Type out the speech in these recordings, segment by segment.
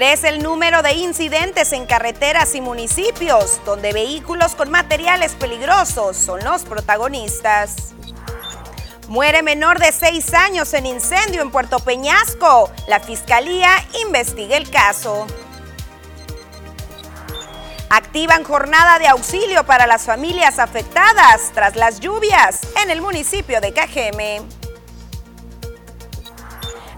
Crece el número de incidentes en carreteras y municipios, donde vehículos con materiales peligrosos son los protagonistas. Muere menor de seis años en incendio en Puerto Peñasco. La fiscalía investiga el caso. Activan jornada de auxilio para las familias afectadas tras las lluvias en el municipio de Cajeme.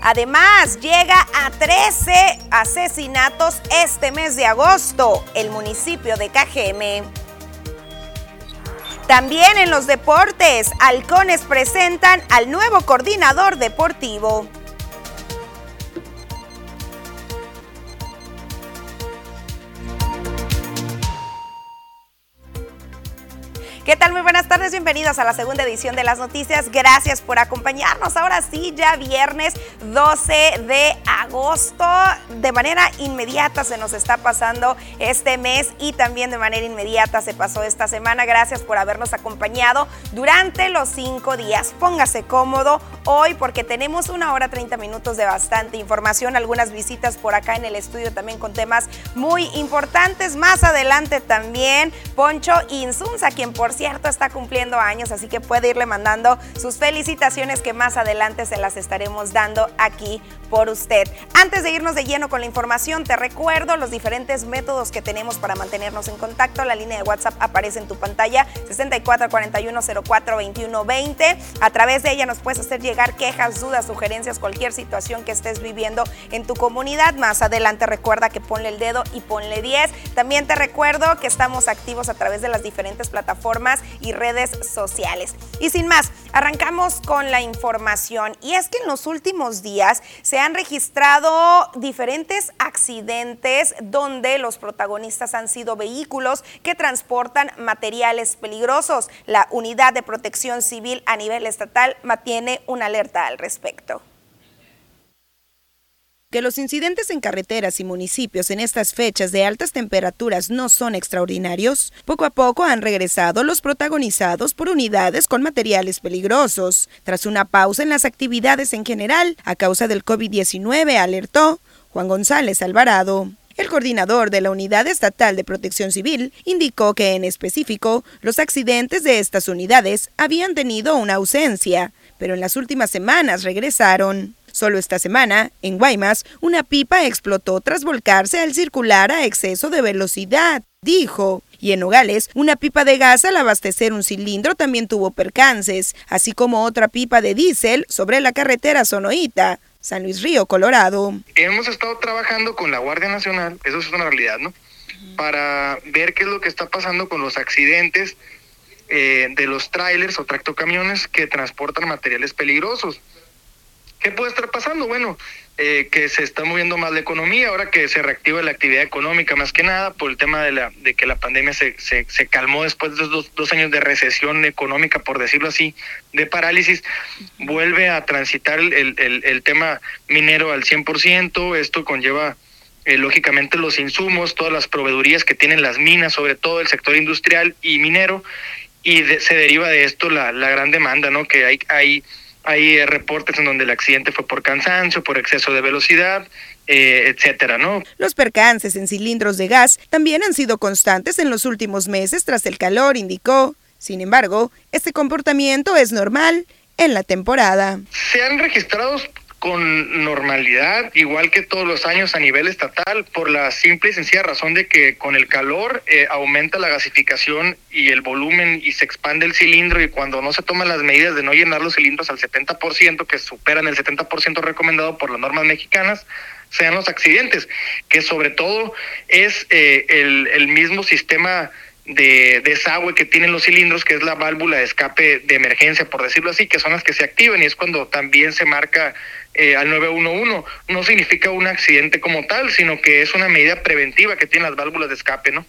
Además, llega a 13 asesinatos este mes de agosto, el municipio de Cajeme. También en los deportes, Halcones presentan al nuevo coordinador deportivo. ¿Qué tal? Muy buenas tardes, bienvenidos a la segunda edición de las noticias. Gracias por acompañarnos. Ahora sí, ya viernes 12 de agosto. De manera inmediata se nos está pasando este mes y también de manera inmediata se pasó esta semana. Gracias por habernos acompañado durante los cinco días. Póngase cómodo hoy porque tenemos una hora 30 minutos de bastante información, algunas visitas por acá en el estudio también con temas muy importantes. Más adelante también Poncho Insunza, quien por cierto está cumpliendo años, así que puede irle mandando sus felicitaciones que más adelante se las estaremos dando aquí por usted. Antes de irnos de lleno con la información, te recuerdo los diferentes métodos que tenemos para mantenernos en contacto. La línea de WhatsApp aparece en tu pantalla 6441042120. A través de ella nos puedes hacer llegar quejas, dudas, sugerencias, cualquier situación que estés viviendo en tu comunidad. Más adelante recuerda que ponle el dedo y ponle 10. También te recuerdo que estamos activos a través de las diferentes plataformas y redes sociales. Y sin más, arrancamos con la información. Y es que en los últimos días se han registrado diferentes accidentes donde los protagonistas han sido vehículos que transportan materiales peligrosos. La Unidad de Protección Civil a nivel estatal mantiene una alerta al respecto que los incidentes en carreteras y municipios en estas fechas de altas temperaturas no son extraordinarios, poco a poco han regresado los protagonizados por unidades con materiales peligrosos. Tras una pausa en las actividades en general a causa del COVID-19, alertó Juan González Alvarado. El coordinador de la Unidad Estatal de Protección Civil indicó que en específico los accidentes de estas unidades habían tenido una ausencia, pero en las últimas semanas regresaron. Solo esta semana, en Guaymas, una pipa explotó tras volcarse al circular a exceso de velocidad, dijo. Y en Nogales, una pipa de gas al abastecer un cilindro también tuvo percances, así como otra pipa de diésel sobre la carretera Sonoita. San Luis Río, Colorado. Hemos estado trabajando con la Guardia Nacional, eso es una realidad, ¿no? Para ver qué es lo que está pasando con los accidentes eh, de los trailers o tractocamiones que transportan materiales peligrosos. ¿Qué puede estar pasando? Bueno, eh, que se está moviendo más la economía, ahora que se reactiva la actividad económica más que nada por el tema de, la, de que la pandemia se, se, calmó después de esos dos, años de recesión económica, por decirlo así, de parálisis, vuelve a transitar el, el, tema minero al 100%, esto conlleva... Eh, lógicamente los insumos, todas las proveedurías que tienen las minas, sobre todo el sector industrial y minero, y se deriva de esto la, la gran demanda, ¿no? Que hay, hay hay eh, reportes en donde el accidente fue por cansancio, por exceso de velocidad, eh, etcétera, ¿no? Los percances en cilindros de gas también han sido constantes en los últimos meses tras el calor, indicó. Sin embargo, este comportamiento es normal en la temporada. Se han registrado con normalidad, igual que todos los años a nivel estatal, por la simple y sencilla razón de que con el calor eh, aumenta la gasificación y el volumen y se expande el cilindro y cuando no se toman las medidas de no llenar los cilindros al 70%, que superan el 70% recomendado por las normas mexicanas, sean los accidentes, que sobre todo es eh, el, el mismo sistema de desagüe que tienen los cilindros, que es la válvula de escape de emergencia, por decirlo así, que son las que se activan y es cuando también se marca eh, al 911. No significa un accidente como tal, sino que es una medida preventiva que tienen las válvulas de escape, ¿no?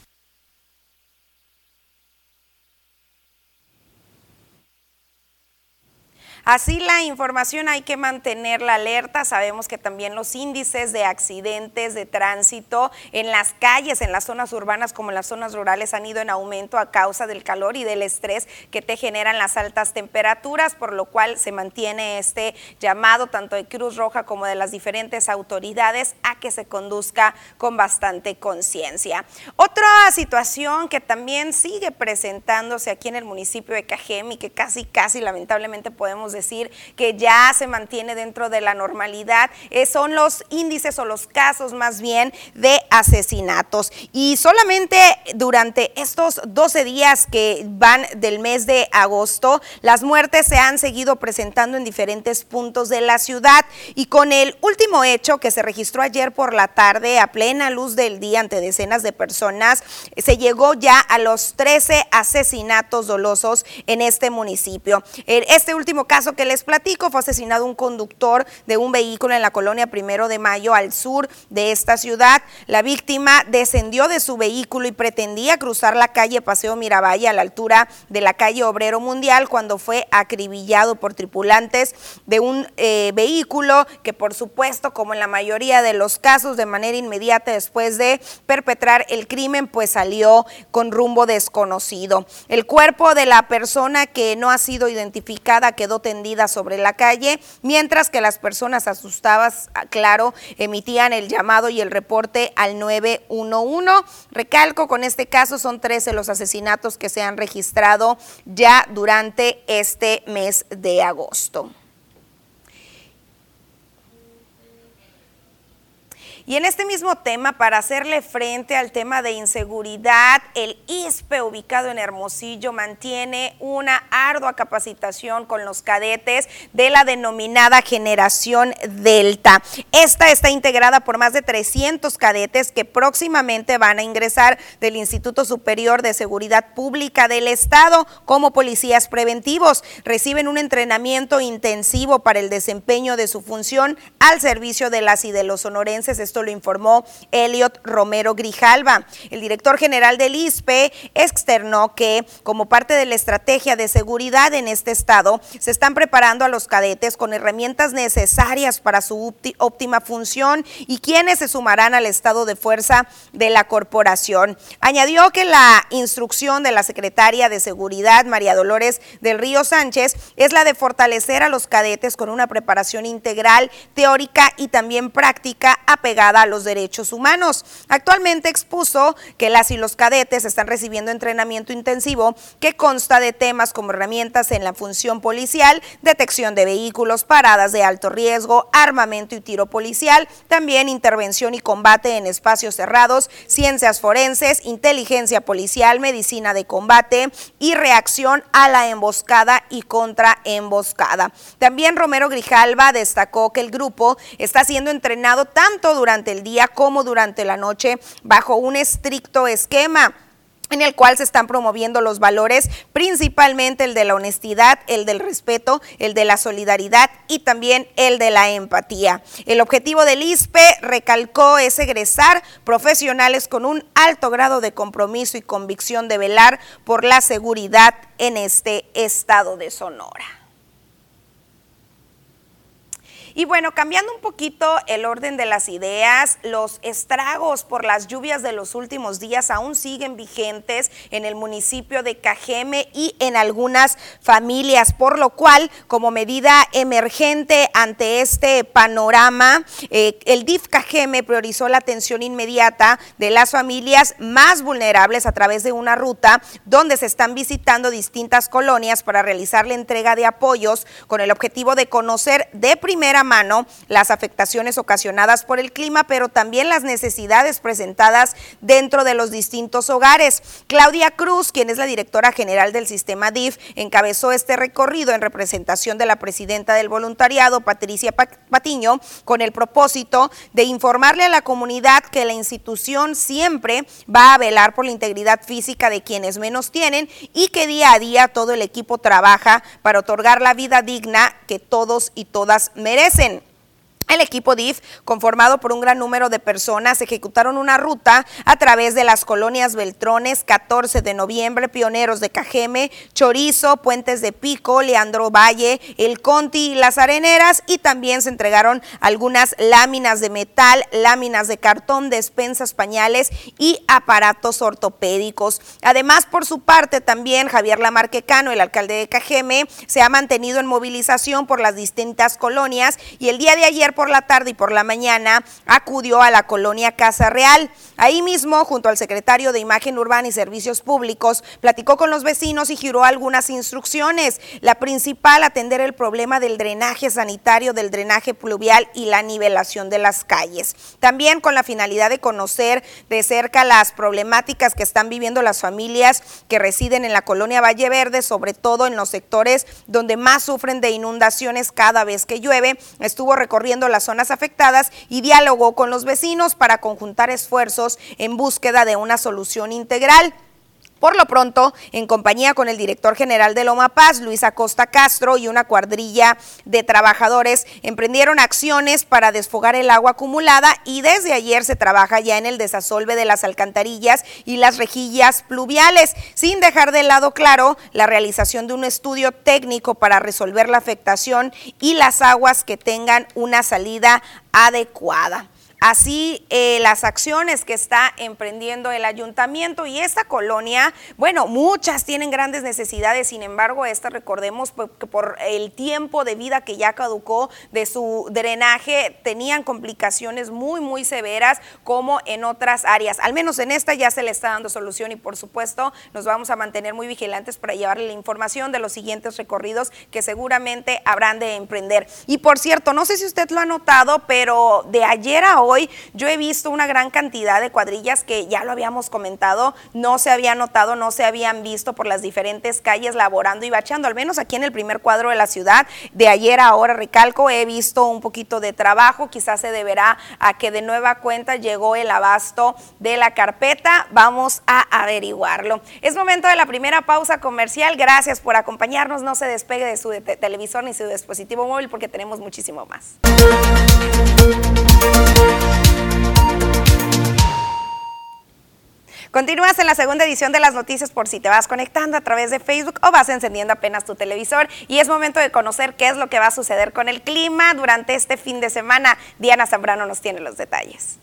Así la información hay que mantenerla alerta. Sabemos que también los índices de accidentes de tránsito en las calles, en las zonas urbanas como en las zonas rurales han ido en aumento a causa del calor y del estrés que te generan las altas temperaturas, por lo cual se mantiene este llamado tanto de Cruz Roja como de las diferentes autoridades a que se conduzca con bastante conciencia. Otra situación que también sigue presentándose aquí en el municipio de Cajem y que casi, casi lamentablemente podemos decir que ya se mantiene dentro de la normalidad, eh, son los índices o los casos más bien de asesinatos. Y solamente durante estos 12 días que van del mes de agosto, las muertes se han seguido presentando en diferentes puntos de la ciudad y con el último hecho que se registró ayer por la tarde a plena luz del día ante decenas de personas, se llegó ya a los 13 asesinatos dolosos en este municipio. Este último caso que les platico, fue asesinado un conductor de un vehículo en la colonia Primero de Mayo al sur de esta ciudad. La víctima descendió de su vehículo y pretendía cruzar la calle Paseo Miravalle a la altura de la calle Obrero Mundial cuando fue acribillado por tripulantes de un eh, vehículo que por supuesto, como en la mayoría de los casos, de manera inmediata después de perpetrar el crimen, pues salió con rumbo desconocido. El cuerpo de la persona que no ha sido identificada quedó sobre la calle, mientras que las personas asustadas, ah, claro, emitían el llamado y el reporte al 911. Recalco, con este caso son 13 los asesinatos que se han registrado ya durante este mes de agosto. Y en este mismo tema, para hacerle frente al tema de inseguridad, el ISPE ubicado en Hermosillo mantiene una ardua capacitación con los cadetes de la denominada generación Delta. Esta está integrada por más de 300 cadetes que próximamente van a ingresar del Instituto Superior de Seguridad Pública del Estado como policías preventivos. Reciben un entrenamiento intensivo para el desempeño de su función al servicio de las y de los sonorenses esto lo informó Elliot Romero Grijalva. El director general del ISPE externó que como parte de la estrategia de seguridad en este estado, se están preparando a los cadetes con herramientas necesarias para su óptima función y quienes se sumarán al estado de fuerza de la corporación. Añadió que la instrucción de la secretaria de Seguridad, María Dolores del Río Sánchez, es la de fortalecer a los cadetes con una preparación integral, teórica y también práctica apegada a los derechos humanos. Actualmente expuso que las y los cadetes están recibiendo entrenamiento intensivo que consta de temas como herramientas en la función policial, detección de vehículos, paradas de alto riesgo, armamento y tiro policial, también intervención y combate en espacios cerrados, ciencias forenses, inteligencia policial, medicina de combate y reacción a la emboscada y contraemboscada. También Romero Grijalva destacó que el grupo está siendo entrenado tanto durante durante el día como durante la noche bajo un estricto esquema en el cual se están promoviendo los valores, principalmente el de la honestidad, el del respeto, el de la solidaridad y también el de la empatía. El objetivo del ISPE, recalcó, es egresar profesionales con un alto grado de compromiso y convicción de velar por la seguridad en este estado de Sonora. Y bueno, cambiando un poquito el orden de las ideas, los estragos por las lluvias de los últimos días aún siguen vigentes en el municipio de Cajeme y en algunas familias, por lo cual, como medida emergente ante este panorama, eh, el DIF Cajeme priorizó la atención inmediata de las familias más vulnerables a través de una ruta donde se están visitando distintas colonias para realizar la entrega de apoyos con el objetivo de conocer de primera mano las afectaciones ocasionadas por el clima, pero también las necesidades presentadas dentro de los distintos hogares. Claudia Cruz, quien es la directora general del sistema DIF, encabezó este recorrido en representación de la presidenta del voluntariado, Patricia Patiño, con el propósito de informarle a la comunidad que la institución siempre va a velar por la integridad física de quienes menos tienen y que día a día todo el equipo trabaja para otorgar la vida digna que todos y todas merecen. sin El equipo DIF, conformado por un gran número de personas, ejecutaron una ruta a través de las colonias Beltrones, 14 de noviembre, Pioneros de Cajeme, Chorizo, Puentes de Pico, Leandro Valle, El Conti Las Areneras y también se entregaron algunas láminas de metal, láminas de cartón, despensas, pañales y aparatos ortopédicos. Además, por su parte, también Javier Lamarquecano, el alcalde de Cajeme, se ha mantenido en movilización por las distintas colonias y el día de ayer por la tarde y por la mañana acudió a la colonia Casa Real. Ahí mismo, junto al secretario de Imagen Urbana y Servicios Públicos, platicó con los vecinos y giró algunas instrucciones. La principal, atender el problema del drenaje sanitario, del drenaje pluvial y la nivelación de las calles. También con la finalidad de conocer de cerca las problemáticas que están viviendo las familias que residen en la colonia Valle Verde, sobre todo en los sectores donde más sufren de inundaciones cada vez que llueve. Estuvo recorriendo las zonas afectadas y dialogó con los vecinos para conjuntar esfuerzos en búsqueda de una solución integral. Por lo pronto, en compañía con el director general de Loma Paz, Luis Acosta Castro, y una cuadrilla de trabajadores, emprendieron acciones para desfogar el agua acumulada y desde ayer se trabaja ya en el desasolve de las alcantarillas y las rejillas pluviales, sin dejar de lado claro la realización de un estudio técnico para resolver la afectación y las aguas que tengan una salida adecuada. Así eh, las acciones que está emprendiendo el ayuntamiento y esta colonia, bueno, muchas tienen grandes necesidades, sin embargo, esta recordemos que por el tiempo de vida que ya caducó de su drenaje, tenían complicaciones muy, muy severas como en otras áreas. Al menos en esta ya se le está dando solución y por supuesto nos vamos a mantener muy vigilantes para llevarle la información de los siguientes recorridos que seguramente habrán de emprender. Y por cierto, no sé si usted lo ha notado, pero de ayer a hoy, hoy yo he visto una gran cantidad de cuadrillas que ya lo habíamos comentado, no se había notado, no se habían visto por las diferentes calles laborando y bachando, al menos aquí en el primer cuadro de la ciudad. De ayer a ahora, recalco, he visto un poquito de trabajo, quizás se deberá a que de nueva cuenta llegó el abasto de la carpeta. Vamos a averiguarlo. Es momento de la primera pausa comercial. Gracias por acompañarnos. No se despegue de su televisor ni su dispositivo móvil porque tenemos muchísimo más. Continúas en la segunda edición de las noticias por si te vas conectando a través de Facebook o vas encendiendo apenas tu televisor y es momento de conocer qué es lo que va a suceder con el clima durante este fin de semana. Diana Zambrano nos tiene los detalles.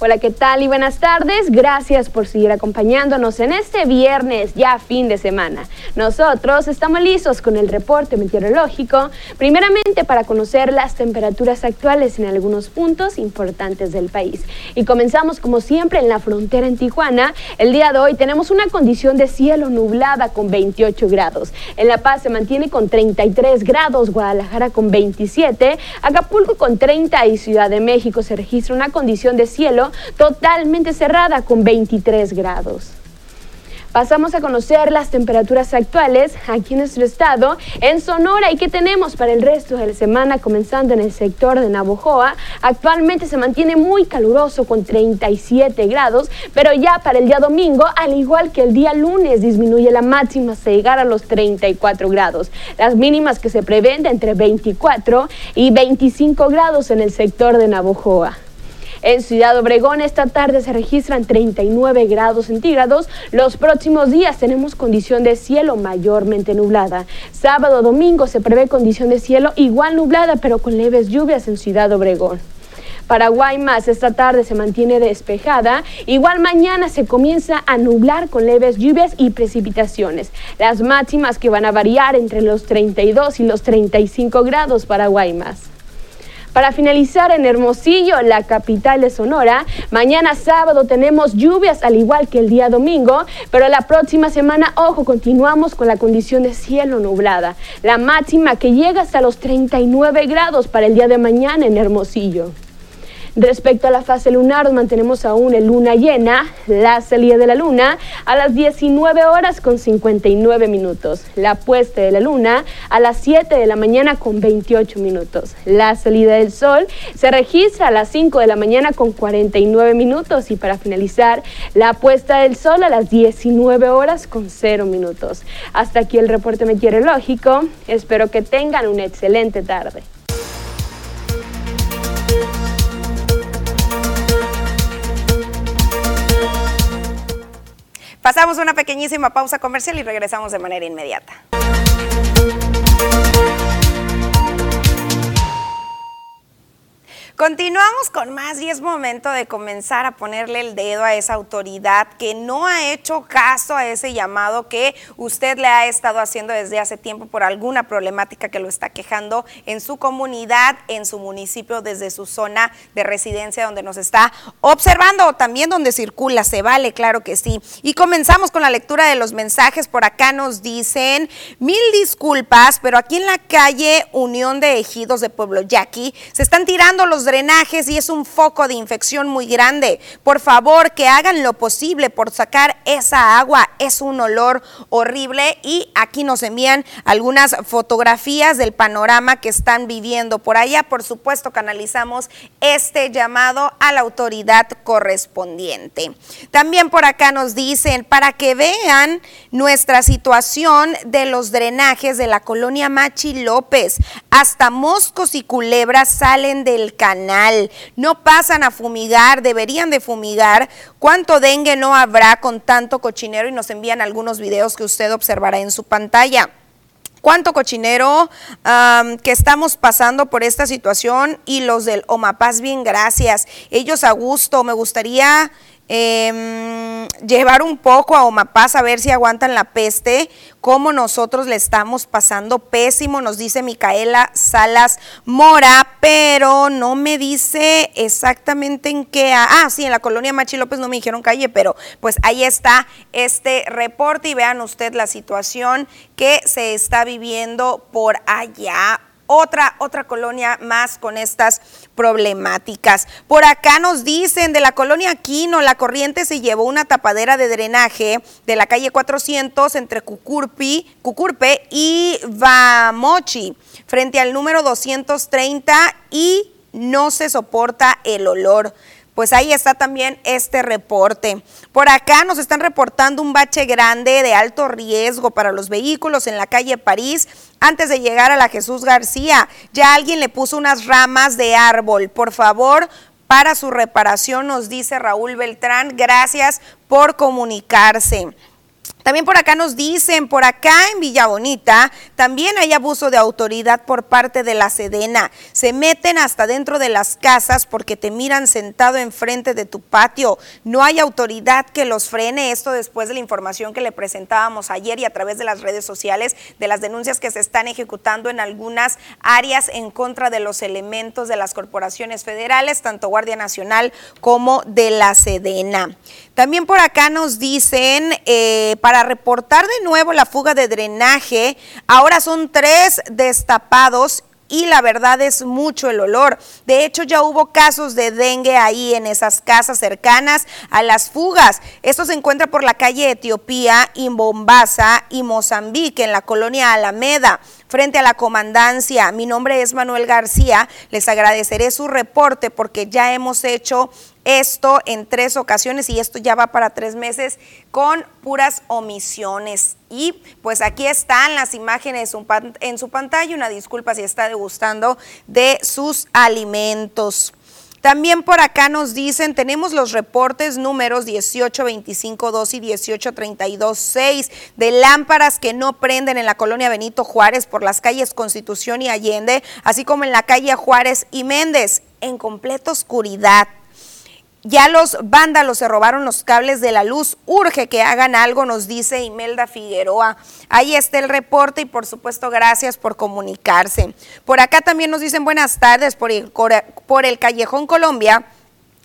Hola, ¿qué tal y buenas tardes? Gracias por seguir acompañándonos en este viernes, ya fin de semana. Nosotros estamos listos con el reporte meteorológico, primeramente para conocer las temperaturas actuales en algunos puntos importantes del país. Y comenzamos como siempre en la frontera en Tijuana. El día de hoy tenemos una condición de cielo nublada con 28 grados. En La Paz se mantiene con 33 grados, Guadalajara con 27, Acapulco con 30 y Ciudad de México se registra una condición de cielo totalmente cerrada con 23 grados. Pasamos a conocer las temperaturas actuales aquí en nuestro estado, en Sonora y qué tenemos para el resto de la semana, comenzando en el sector de Navojoa. Actualmente se mantiene muy caluroso con 37 grados, pero ya para el día domingo, al igual que el día lunes, disminuye la máxima hasta llegar a los 34 grados. Las mínimas que se prevén de entre 24 y 25 grados en el sector de Navojoa. En Ciudad Obregón esta tarde se registran 39 grados centígrados. Los próximos días tenemos condición de cielo mayormente nublada. Sábado, domingo se prevé condición de cielo igual nublada pero con leves lluvias en Ciudad Obregón. Paraguay más esta tarde se mantiene despejada. Igual mañana se comienza a nublar con leves lluvias y precipitaciones. Las máximas que van a variar entre los 32 y los 35 grados para Guaymas. Para finalizar en Hermosillo, la capital de Sonora, mañana sábado tenemos lluvias al igual que el día domingo, pero la próxima semana, ojo, continuamos con la condición de cielo nublada. La máxima que llega hasta los 39 grados para el día de mañana en Hermosillo. Respecto a la fase lunar, mantenemos aún en luna llena, la salida de la luna a las 19 horas con 59 minutos, la puesta de la luna a las 7 de la mañana con 28 minutos, la salida del sol se registra a las 5 de la mañana con 49 minutos y para finalizar, la puesta del sol a las 19 horas con 0 minutos. Hasta aquí el reporte meteorológico, espero que tengan una excelente tarde. Pasamos una pequeñísima pausa comercial y regresamos de manera inmediata. Continuamos con más y es momento de comenzar a ponerle el dedo a esa autoridad que no ha hecho caso a ese llamado que usted le ha estado haciendo desde hace tiempo por alguna problemática que lo está quejando en su comunidad, en su municipio, desde su zona de residencia donde nos está observando o también donde circula, se vale, claro que sí. Y comenzamos con la lectura de los mensajes. Por acá nos dicen mil disculpas, pero aquí en la calle Unión de Ejidos de Pueblo Yaqui se están tirando los drenajes y es un foco de infección muy grande. Por favor, que hagan lo posible por sacar esa agua. Es un olor horrible y aquí nos envían algunas fotografías del panorama que están viviendo por allá. Por supuesto, canalizamos este llamado a la autoridad correspondiente. También por acá nos dicen, para que vean nuestra situación de los drenajes de la colonia Machi López, hasta moscos y culebras salen del canal no pasan a fumigar, deberían de fumigar. ¿Cuánto dengue no habrá con tanto cochinero? Y nos envían algunos videos que usted observará en su pantalla cuánto cochinero que estamos pasando por esta situación y los del Omapaz, bien, gracias. Ellos a gusto, me gustaría Em, llevar un poco a Omapaz a ver si aguantan la peste, como nosotros le estamos pasando pésimo, nos dice Micaela Salas Mora, pero no me dice exactamente en qué. Ah, sí, en la colonia Machi López no me dijeron calle, pero pues ahí está este reporte y vean usted la situación que se está viviendo por allá otra, otra colonia más con estas problemáticas. Por acá nos dicen de la colonia Aquino, la corriente se llevó una tapadera de drenaje de la calle 400 entre Cucurpi, Cucurpe y Vamochi, frente al número 230 y no se soporta el olor pues ahí está también este reporte. Por acá nos están reportando un bache grande de alto riesgo para los vehículos en la calle París antes de llegar a la Jesús García. Ya alguien le puso unas ramas de árbol. Por favor, para su reparación, nos dice Raúl Beltrán. Gracias por comunicarse. También por acá nos dicen, por acá en Villa Bonita, también hay abuso de autoridad por parte de la Sedena. Se meten hasta dentro de las casas porque te miran sentado enfrente de tu patio. No hay autoridad que los frene. Esto después de la información que le presentábamos ayer y a través de las redes sociales de las denuncias que se están ejecutando en algunas áreas en contra de los elementos de las corporaciones federales, tanto Guardia Nacional como de la Sedena. También por acá nos dicen, eh, para reportar de nuevo la fuga de drenaje, ahora son tres destapados y la verdad es mucho el olor. De hecho, ya hubo casos de dengue ahí en esas casas cercanas a las fugas. Esto se encuentra por la calle Etiopía, Bombasa y Mozambique, en la colonia Alameda frente a la comandancia. Mi nombre es Manuel García. Les agradeceré su reporte porque ya hemos hecho esto en tres ocasiones y esto ya va para tres meses con puras omisiones. Y pues aquí están las imágenes en su pantalla. Una disculpa si está degustando de sus alimentos. También por acá nos dicen, tenemos los reportes números 1825.2 y 1832.6 de lámparas que no prenden en la colonia Benito Juárez por las calles Constitución y Allende, así como en la calle Juárez y Méndez, en completa oscuridad. Ya los vándalos se robaron los cables de la luz. Urge que hagan algo, nos dice Imelda Figueroa. Ahí está el reporte y por supuesto gracias por comunicarse. Por acá también nos dicen buenas tardes por el, por el Callejón Colombia.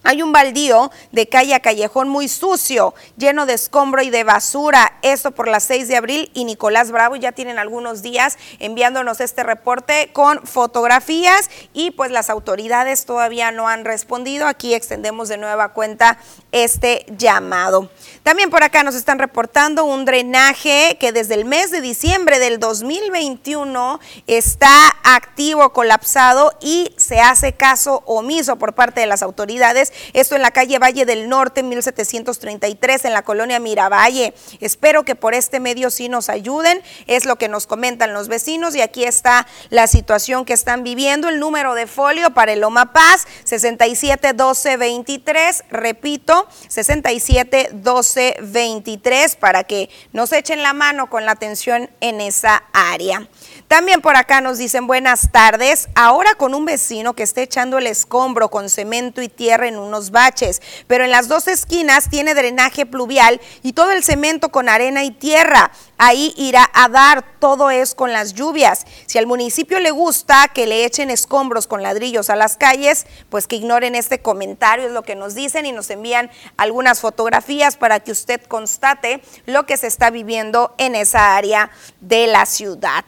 Hay un baldío de calle a callejón muy sucio, lleno de escombro y de basura. Esto por las 6 de abril y Nicolás Bravo ya tienen algunos días enviándonos este reporte con fotografías y pues las autoridades todavía no han respondido. Aquí extendemos de nueva cuenta este llamado. También por acá nos están reportando un drenaje que desde el mes de diciembre del 2021 está activo, colapsado y se hace caso omiso por parte de las autoridades. Esto en la calle Valle del Norte, 1733, en la colonia Miravalle. Espero que por este medio sí nos ayuden. Es lo que nos comentan los vecinos y aquí está la situación que están viviendo. El número de folio para el Loma Paz, 671223. Repito, 67 12 23 para que nos echen la mano con la atención en esa área. También por acá nos dicen buenas tardes. Ahora con un vecino que está echando el escombro con cemento y tierra en unos baches, pero en las dos esquinas tiene drenaje pluvial y todo el cemento con arena y tierra. Ahí irá a dar, todo es con las lluvias. Si al municipio le gusta que le echen escombros con ladrillos a las calles, pues que ignoren este comentario, es lo que nos dicen y nos envían algunas fotografías para que usted constate lo que se está viviendo en esa área de la ciudad.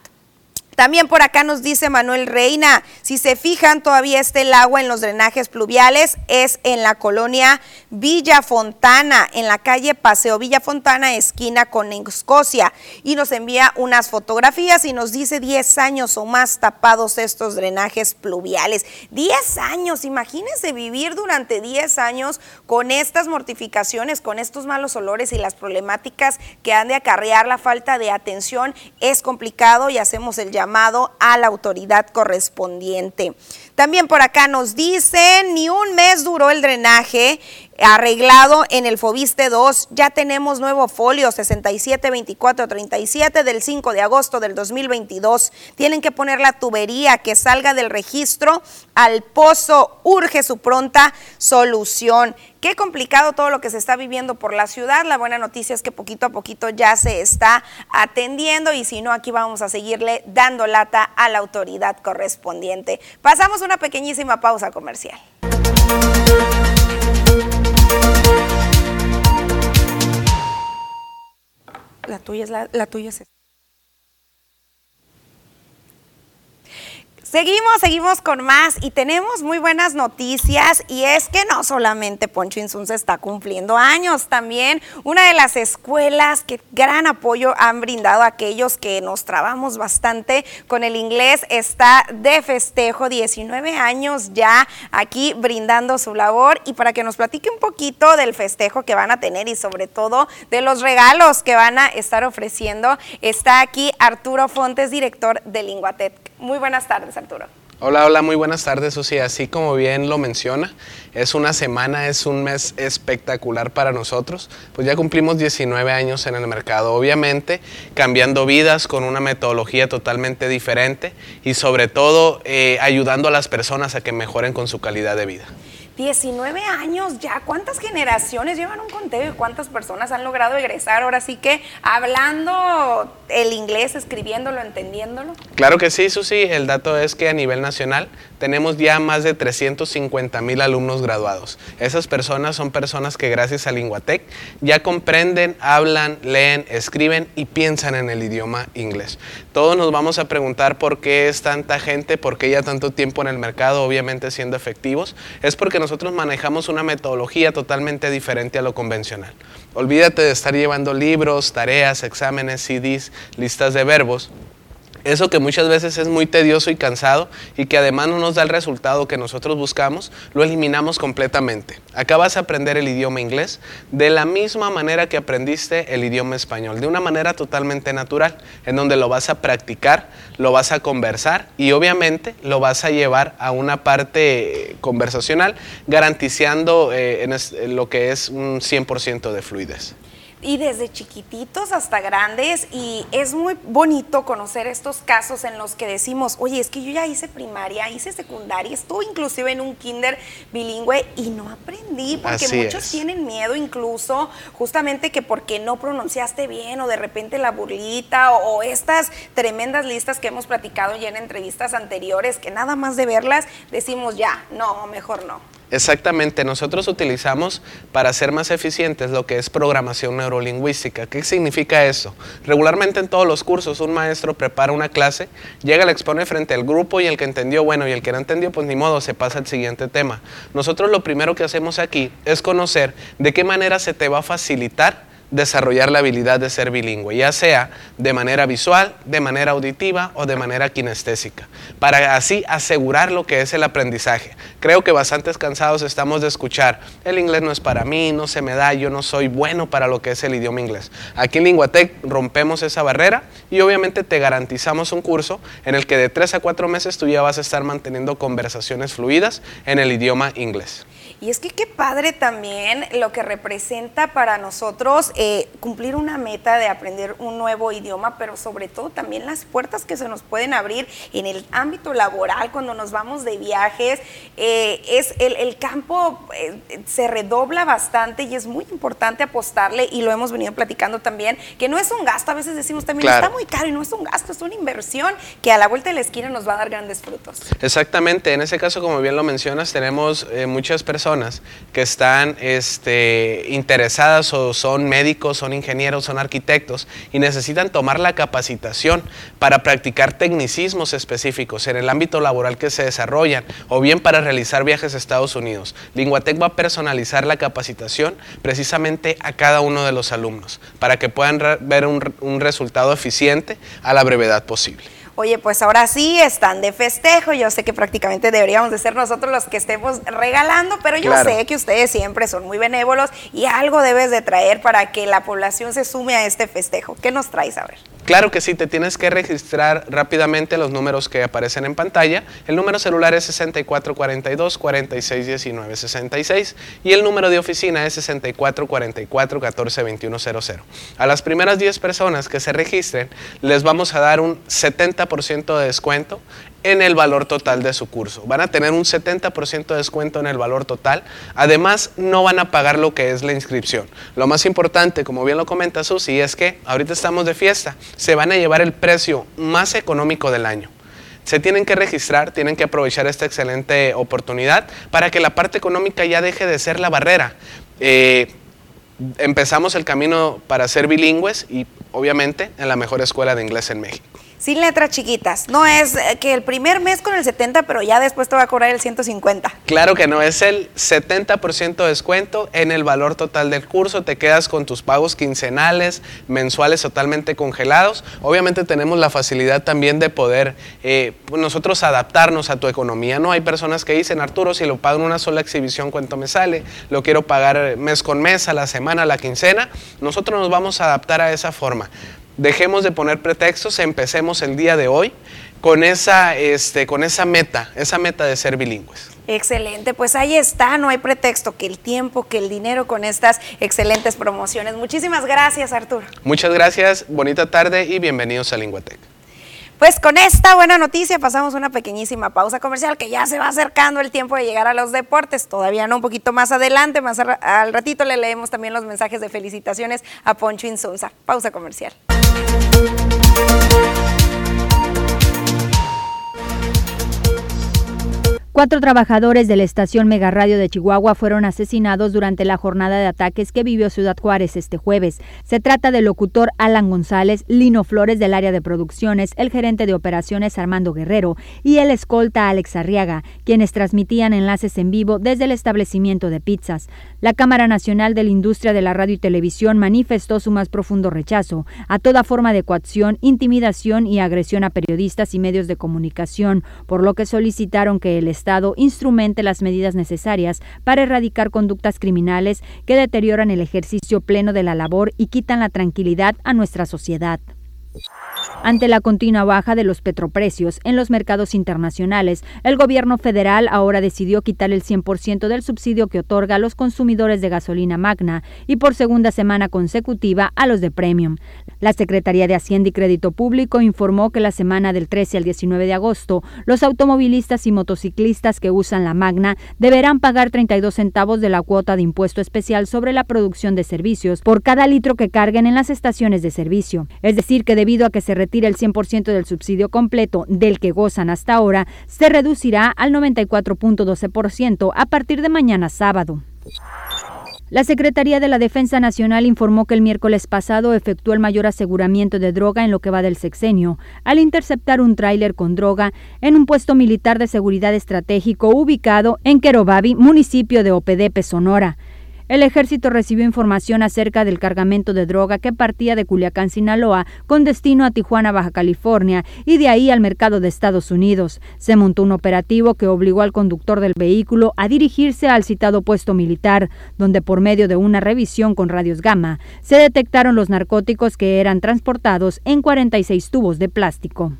También por acá nos dice Manuel Reina, si se fijan, todavía está el agua en los drenajes pluviales, es en la colonia Villa Fontana, en la calle Paseo Villa Fontana, esquina con Escocia. Y nos envía unas fotografías y nos dice 10 años o más tapados estos drenajes pluviales. 10 años, imagínense vivir durante 10 años con estas mortificaciones, con estos malos olores y las problemáticas que han de acarrear la falta de atención. Es complicado y hacemos el llamado a la autoridad correspondiente. También por acá nos dicen, ni un mes duró el drenaje arreglado en el Fobiste 2. Ya tenemos nuevo folio 672437 del 5 de agosto del 2022. Tienen que poner la tubería que salga del registro al pozo. Urge su pronta solución. Qué complicado todo lo que se está viviendo por la ciudad. La buena noticia es que poquito a poquito ya se está atendiendo y si no, aquí vamos a seguirle dando lata a la autoridad correspondiente. Pasamos una pequeñísima pausa comercial. La tuya es la, la tuya es esta. Seguimos, seguimos con más y tenemos muy buenas noticias y es que no solamente Poncho Insunza está cumpliendo años, también una de las escuelas que gran apoyo han brindado a aquellos que nos trabamos bastante con el inglés está de festejo, 19 años ya aquí brindando su labor y para que nos platique un poquito del festejo que van a tener y sobre todo de los regalos que van a estar ofreciendo, está aquí Arturo Fontes, director de Linguatec. Muy buenas tardes, Arturo. Hola, hola, muy buenas tardes, Susi. Así como bien lo menciona, es una semana, es un mes espectacular para nosotros. Pues ya cumplimos 19 años en el mercado, obviamente cambiando vidas con una metodología totalmente diferente y sobre todo eh, ayudando a las personas a que mejoren con su calidad de vida. 19 años ya, ¿cuántas generaciones llevan un conteo y cuántas personas han logrado egresar? Ahora sí que hablando el inglés, escribiéndolo, entendiéndolo. Claro que sí, Susi. El dato es que a nivel nacional tenemos ya más de 350 mil alumnos graduados. Esas personas son personas que gracias a Linguatec ya comprenden, hablan, leen, escriben y piensan en el idioma inglés. Todos nos vamos a preguntar por qué es tanta gente, por qué ya tanto tiempo en el mercado, obviamente siendo efectivos. Es porque nosotros manejamos una metodología totalmente diferente a lo convencional. Olvídate de estar llevando libros, tareas, exámenes, CDs, listas de verbos eso que muchas veces es muy tedioso y cansado y que además no nos da el resultado que nosotros buscamos, lo eliminamos completamente. Acá vas a aprender el idioma inglés de la misma manera que aprendiste el idioma español, de una manera totalmente natural, en donde lo vas a practicar, lo vas a conversar y obviamente lo vas a llevar a una parte conversacional, garantizando eh, lo que es un 100% de fluidez y desde chiquititos hasta grandes y es muy bonito conocer estos casos en los que decimos, oye, es que yo ya hice primaria, hice secundaria, estuve inclusive en un kinder bilingüe y no aprendí porque muchos tienen miedo incluso justamente que porque no pronunciaste bien o de repente la burlita o, o estas tremendas listas que hemos platicado ya en entrevistas anteriores que nada más de verlas decimos ya, no, mejor no. Exactamente, nosotros utilizamos para ser más eficientes lo que es programación neurolingüística. ¿Qué significa eso? Regularmente en todos los cursos un maestro prepara una clase, llega, la expone frente al grupo y el que entendió, bueno, y el que no entendió, pues ni modo, se pasa al siguiente tema. Nosotros lo primero que hacemos aquí es conocer de qué manera se te va a facilitar desarrollar la habilidad de ser bilingüe, ya sea de manera visual, de manera auditiva o de manera kinestésica, para así asegurar lo que es el aprendizaje. Creo que bastantes cansados estamos de escuchar, el inglés no es para mí, no se me da, yo no soy bueno para lo que es el idioma inglés. Aquí en Linguatec rompemos esa barrera y obviamente te garantizamos un curso en el que de tres a cuatro meses tú ya vas a estar manteniendo conversaciones fluidas en el idioma inglés. Y es que qué padre también lo que representa para nosotros eh, cumplir una meta de aprender un nuevo idioma, pero sobre todo también las puertas que se nos pueden abrir en el ámbito laboral cuando nos vamos de viajes. Eh, es el, campo eh, se redobla bastante y es muy importante apostarle y lo hemos venido platicando también, que no es un gasto, a veces decimos también está muy caro y no es un gasto, es una inversión que a la vuelta de la esquina nos va a dar grandes frutos. Exactamente, en ese caso como bien lo mencionas, tenemos muchas personas que están este, interesadas o son médicos, son ingenieros, son arquitectos y necesitan tomar la capacitación para practicar tecnicismos específicos en el ámbito laboral que se desarrollan o bien para realizar viajes a Estados Unidos. Linguatec va a personalizar la capacitación precisamente a cada uno de los alumnos para que puedan ver un resultado eficiente a la brevedad posible oye, pues ahora sí están de festejo, yo sé que prácticamente deberíamos de ser nosotros los que estemos regalando, pero yo sé que ustedes siempre son muy benévolos y algo debes de traer para que la población se sume a este festejo. ¿Qué nos traes a ver? Claro que sí, te tienes que registrar rápidamente los números que aparecen en pantalla. El número celular es 6442 4619 66 y el número de oficina es 6444 142100. A las primeras 10 personas que se registren les vamos a dar un 70% de descuento en el valor total de su curso. Van a tener un 70% de descuento en el valor total. Además, no van a pagar lo que es la inscripción. Lo más importante, como bien lo comenta Susi, es que ahorita estamos de fiesta. Se van a llevar el precio más económico del año. Se tienen que registrar, tienen que aprovechar esta excelente oportunidad para que la parte económica ya deje de ser la barrera. Eh, empezamos el camino para ser bilingües y obviamente en la mejor escuela de inglés en México sin letras chiquitas. No es eh, que el primer mes con el 70, pero ya después te va a cobrar el 150. Claro que no, es el 70% de descuento en el valor total del curso. Te quedas con tus pagos quincenales, mensuales totalmente congelados. Obviamente tenemos la facilidad también de poder eh, nosotros adaptarnos a tu economía. No hay personas que dicen, Arturo, si lo pago en una sola exhibición, ¿cuánto me sale? Lo quiero pagar mes con mes, a la semana, a la quincena. Nosotros nos vamos a adaptar a esa forma dejemos de poner pretextos, empecemos el día de hoy con esa, este, con esa meta, esa meta de ser bilingües. Excelente, pues ahí está, no hay pretexto que el tiempo, que el dinero con estas excelentes promociones. Muchísimas gracias, Arturo. Muchas gracias, bonita tarde y bienvenidos a Linguatec. Pues con esta buena noticia pasamos una pequeñísima pausa comercial que ya se va acercando el tiempo de llegar a los deportes. Todavía no, un poquito más adelante, más al ratito le leemos también los mensajes de felicitaciones a Poncho Insunza. Pausa comercial. Cuatro trabajadores de la estación Mega Radio de Chihuahua fueron asesinados durante la jornada de ataques que vivió Ciudad Juárez este jueves. Se trata del locutor Alan González, Lino Flores del área de producciones, el gerente de operaciones Armando Guerrero y el escolta Alex Arriaga, quienes transmitían enlaces en vivo desde el establecimiento de pizzas. La Cámara Nacional de la Industria de la Radio y Televisión manifestó su más profundo rechazo a toda forma de coacción, intimidación y agresión a periodistas y medios de comunicación, por lo que solicitaron que el instrumente las medidas necesarias para erradicar conductas criminales que deterioran el ejercicio pleno de la labor y quitan la tranquilidad a nuestra sociedad. Ante la continua baja de los petroprecios en los mercados internacionales, el gobierno federal ahora decidió quitar el 100% del subsidio que otorga a los consumidores de gasolina magna y por segunda semana consecutiva a los de premium. La Secretaría de Hacienda y Crédito Público informó que la semana del 13 al 19 de agosto, los automovilistas y motociclistas que usan la magna deberán pagar 32 centavos de la cuota de impuesto especial sobre la producción de servicios por cada litro que carguen en las estaciones de servicio. Es decir, que debido a que se el 100% del subsidio completo del que gozan hasta ahora, se reducirá al 94.12% a partir de mañana sábado. La Secretaría de la Defensa Nacional informó que el miércoles pasado efectuó el mayor aseguramiento de droga en lo que va del sexenio, al interceptar un tráiler con droga en un puesto militar de seguridad estratégico ubicado en Querobabi, municipio de Opedepe, Sonora. El ejército recibió información acerca del cargamento de droga que partía de Culiacán, Sinaloa, con destino a Tijuana, Baja California, y de ahí al mercado de Estados Unidos. Se montó un operativo que obligó al conductor del vehículo a dirigirse al citado puesto militar, donde por medio de una revisión con radios gamma se detectaron los narcóticos que eran transportados en 46 tubos de plástico.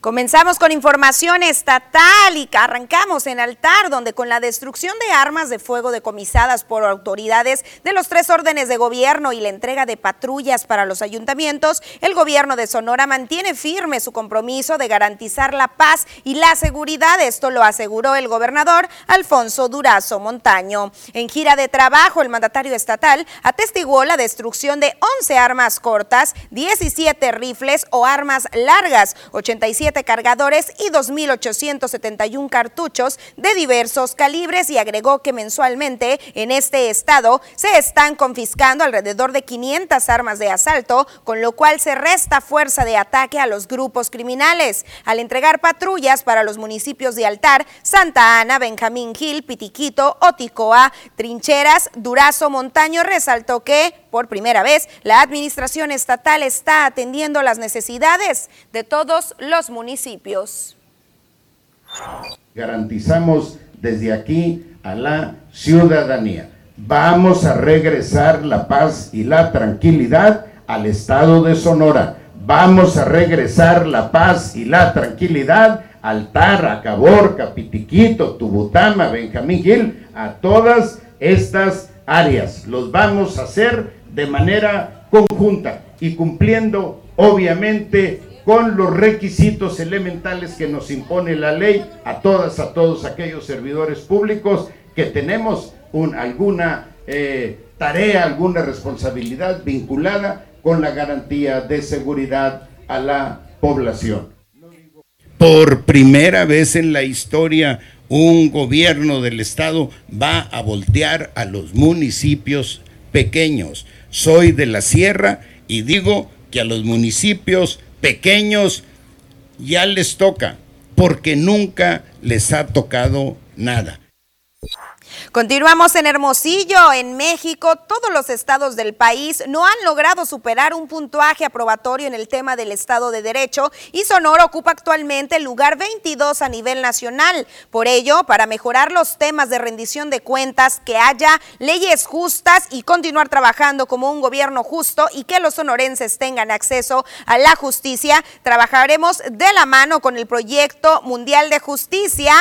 Comenzamos con información estatal y arrancamos en Altar, donde con la destrucción de armas de fuego decomisadas por autoridades de los tres órdenes de gobierno y la entrega de patrullas para los ayuntamientos, el gobierno de Sonora mantiene firme su compromiso de garantizar la paz y la seguridad. Esto lo aseguró el gobernador Alfonso Durazo Montaño. En gira de trabajo, el mandatario estatal atestiguó la destrucción de 11 armas cortas, 17 rifles o armas largas, 87 cargadores y 2.871 cartuchos de diversos calibres y agregó que mensualmente en este estado se están confiscando alrededor de 500 armas de asalto, con lo cual se resta fuerza de ataque a los grupos criminales. Al entregar patrullas para los municipios de Altar, Santa Ana, Benjamín Gil, Pitiquito, Oticoa, Trincheras, Durazo, Montaño, resaltó que por primera vez la administración estatal está atendiendo las necesidades de todos los municipios. Garantizamos desde aquí a la ciudadanía. Vamos a regresar la paz y la tranquilidad al estado de Sonora. Vamos a regresar la paz y la tranquilidad al Tarra, Caborca, Pitiquito, Tubutama, Benjamín Gil, a todas estas áreas. Los vamos a hacer de manera conjunta y cumpliendo obviamente con los requisitos elementales que nos impone la ley a todas, a todos aquellos servidores públicos que tenemos un, alguna eh, tarea, alguna responsabilidad vinculada con la garantía de seguridad a la población. Por primera vez en la historia, un gobierno del estado va a voltear a los municipios pequeños. Soy de la sierra y digo que a los municipios pequeños ya les toca, porque nunca les ha tocado nada. Continuamos en Hermosillo, en México. Todos los estados del país no han logrado superar un puntuaje aprobatorio en el tema del Estado de Derecho y Sonora ocupa actualmente el lugar 22 a nivel nacional. Por ello, para mejorar los temas de rendición de cuentas, que haya leyes justas y continuar trabajando como un gobierno justo y que los sonorenses tengan acceso a la justicia, trabajaremos de la mano con el proyecto mundial de justicia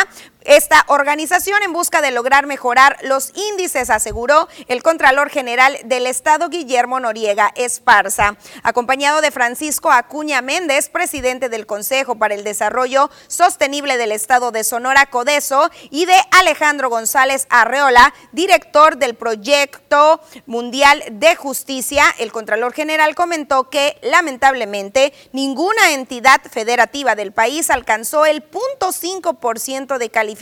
esta organización en busca de lograr mejorar los índices, aseguró el Contralor General del Estado, Guillermo Noriega Esparza, acompañado de Francisco Acuña Méndez, presidente del Consejo para el Desarrollo Sostenible del Estado de Sonora, Codeso, y de Alejandro González Arreola, director del Proyecto Mundial de Justicia. El Contralor General comentó que lamentablemente ninguna entidad federativa del país alcanzó el 0.5% de calificación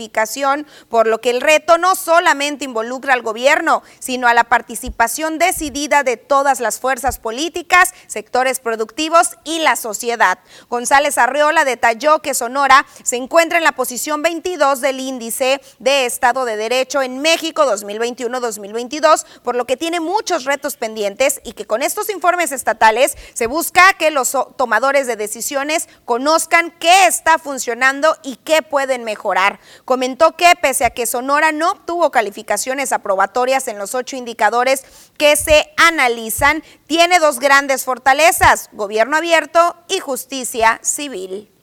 por lo que el reto no solamente involucra al gobierno, sino a la participación decidida de todas las fuerzas políticas, sectores productivos y la sociedad. González Arreola detalló que Sonora se encuentra en la posición 22 del índice de Estado de Derecho en México 2021-2022, por lo que tiene muchos retos pendientes y que con estos informes estatales se busca que los tomadores de decisiones conozcan qué está funcionando y qué pueden mejorar. Comentó que pese a que Sonora no obtuvo calificaciones aprobatorias en los ocho indicadores que se analizan, tiene dos grandes fortalezas, gobierno abierto y justicia civil.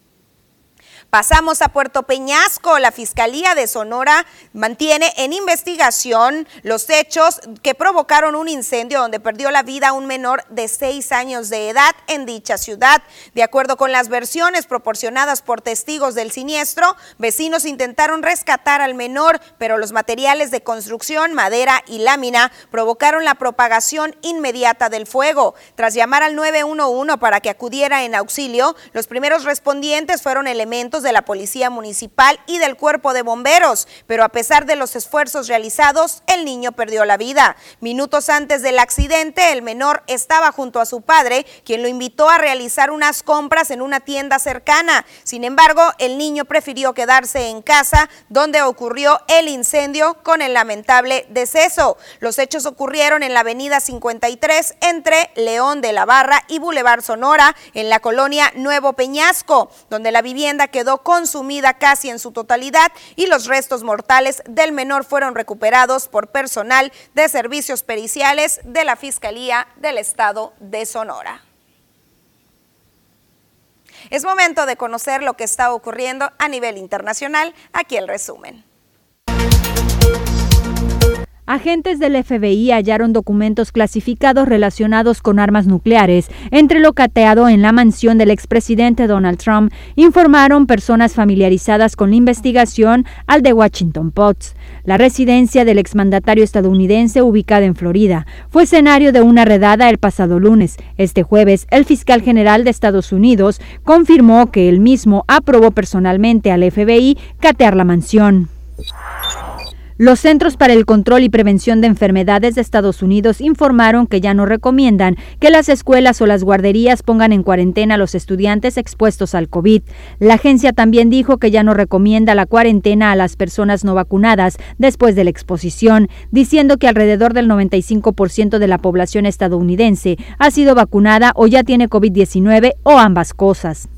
Pasamos a Puerto Peñasco. La Fiscalía de Sonora mantiene en investigación los hechos que provocaron un incendio donde perdió la vida un menor de seis años de edad en dicha ciudad. De acuerdo con las versiones proporcionadas por testigos del siniestro, vecinos intentaron rescatar al menor, pero los materiales de construcción, madera y lámina provocaron la propagación inmediata del fuego. Tras llamar al 911 para que acudiera en auxilio, los primeros respondientes fueron elementos de la Policía Municipal y del Cuerpo de Bomberos, pero a pesar de los esfuerzos realizados, el niño perdió la vida. Minutos antes del accidente, el menor estaba junto a su padre, quien lo invitó a realizar unas compras en una tienda cercana. Sin embargo, el niño prefirió quedarse en casa, donde ocurrió el incendio con el lamentable deceso. Los hechos ocurrieron en la avenida 53 entre León de la Barra y Boulevard Sonora, en la colonia Nuevo Peñasco, donde la vivienda quedó consumida casi en su totalidad y los restos mortales del menor fueron recuperados por personal de servicios periciales de la Fiscalía del Estado de Sonora. Es momento de conocer lo que está ocurriendo a nivel internacional. Aquí el resumen. Agentes del FBI hallaron documentos clasificados relacionados con armas nucleares entre lo cateado en la mansión del expresidente Donald Trump, informaron personas familiarizadas con la investigación al The Washington Post. La residencia del exmandatario estadounidense ubicada en Florida fue escenario de una redada el pasado lunes. Este jueves, el fiscal general de Estados Unidos confirmó que él mismo aprobó personalmente al FBI catear la mansión. Los Centros para el Control y Prevención de Enfermedades de Estados Unidos informaron que ya no recomiendan que las escuelas o las guarderías pongan en cuarentena a los estudiantes expuestos al COVID. La agencia también dijo que ya no recomienda la cuarentena a las personas no vacunadas después de la exposición, diciendo que alrededor del 95% de la población estadounidense ha sido vacunada o ya tiene COVID-19 o ambas cosas.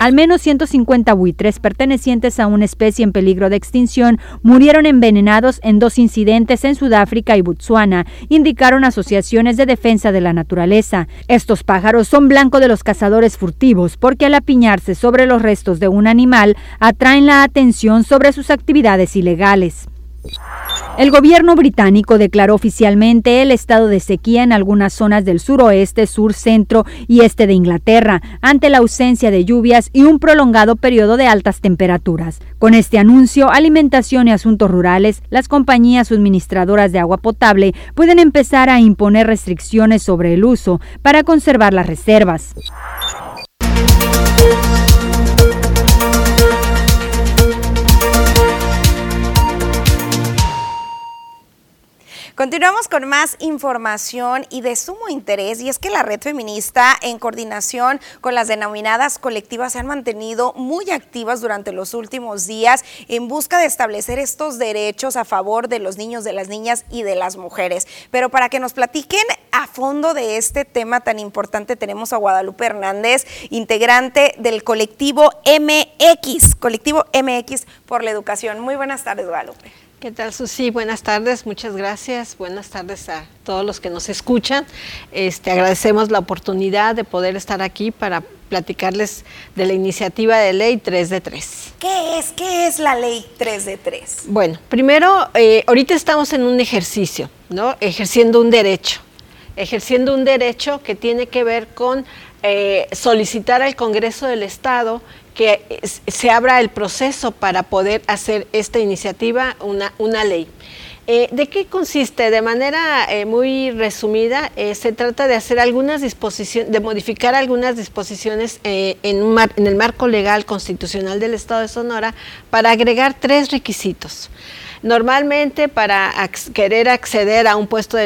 Al menos 150 buitres pertenecientes a una especie en peligro de extinción murieron envenenados en dos incidentes en Sudáfrica y Botsuana, indicaron asociaciones de defensa de la naturaleza. Estos pájaros son blanco de los cazadores furtivos porque al apiñarse sobre los restos de un animal atraen la atención sobre sus actividades ilegales. El gobierno británico declaró oficialmente el estado de sequía en algunas zonas del suroeste, sur, centro y este de Inglaterra, ante la ausencia de lluvias y un prolongado periodo de altas temperaturas. Con este anuncio, Alimentación y Asuntos Rurales, las compañías suministradoras de agua potable pueden empezar a imponer restricciones sobre el uso para conservar las reservas. Continuamos con más información y de sumo interés y es que la red feminista en coordinación con las denominadas colectivas se han mantenido muy activas durante los últimos días en busca de establecer estos derechos a favor de los niños, de las niñas y de las mujeres. Pero para que nos platiquen a fondo de este tema tan importante tenemos a Guadalupe Hernández, integrante del colectivo MX, colectivo MX por la educación. Muy buenas tardes, Guadalupe. ¿Qué tal, Susi? Buenas tardes, muchas gracias. Buenas tardes a todos los que nos escuchan. Este, agradecemos la oportunidad de poder estar aquí para platicarles de la iniciativa de ley 3 de 3. ¿Qué es? ¿Qué es la ley 3 de 3? Bueno, primero, eh, ahorita estamos en un ejercicio, ¿no? Ejerciendo un derecho. Ejerciendo un derecho que tiene que ver con eh, solicitar al Congreso del Estado que se abra el proceso para poder hacer esta iniciativa una, una ley. Eh, ¿De qué consiste? De manera eh, muy resumida, eh, se trata de hacer algunas disposiciones, de modificar algunas disposiciones en, un en el marco legal constitucional del Estado de Sonora para agregar tres requisitos. Normalmente para querer acceder a un puesto de,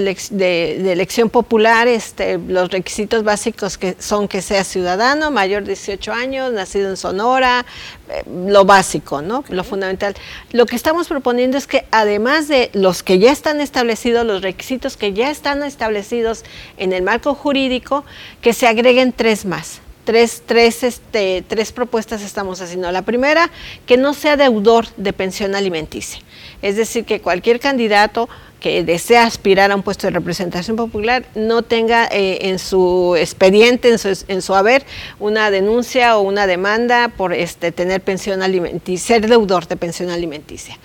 elección popular, este, los requisitos básicos que son que sea ciudadano, mayor de 18 años, nacido en Sonora, eh, lo básico, ¿no? Lo fundamental. Lo que estamos proponiendo es que además de los que ya están establecidos, los requisitos que ya están establecidos en el marco jurídico, que se agreguen tres más tres, tres, este, tres propuestas estamos haciendo. La primera, que no sea deudor de pensión alimenticia. Es decir, que cualquier candidato que desea aspirar a un puesto de representación popular no tenga eh, en su expediente, en su, en su, haber, una denuncia o una demanda por este, tener pensión alimenticia, ser deudor de pensión alimenticia.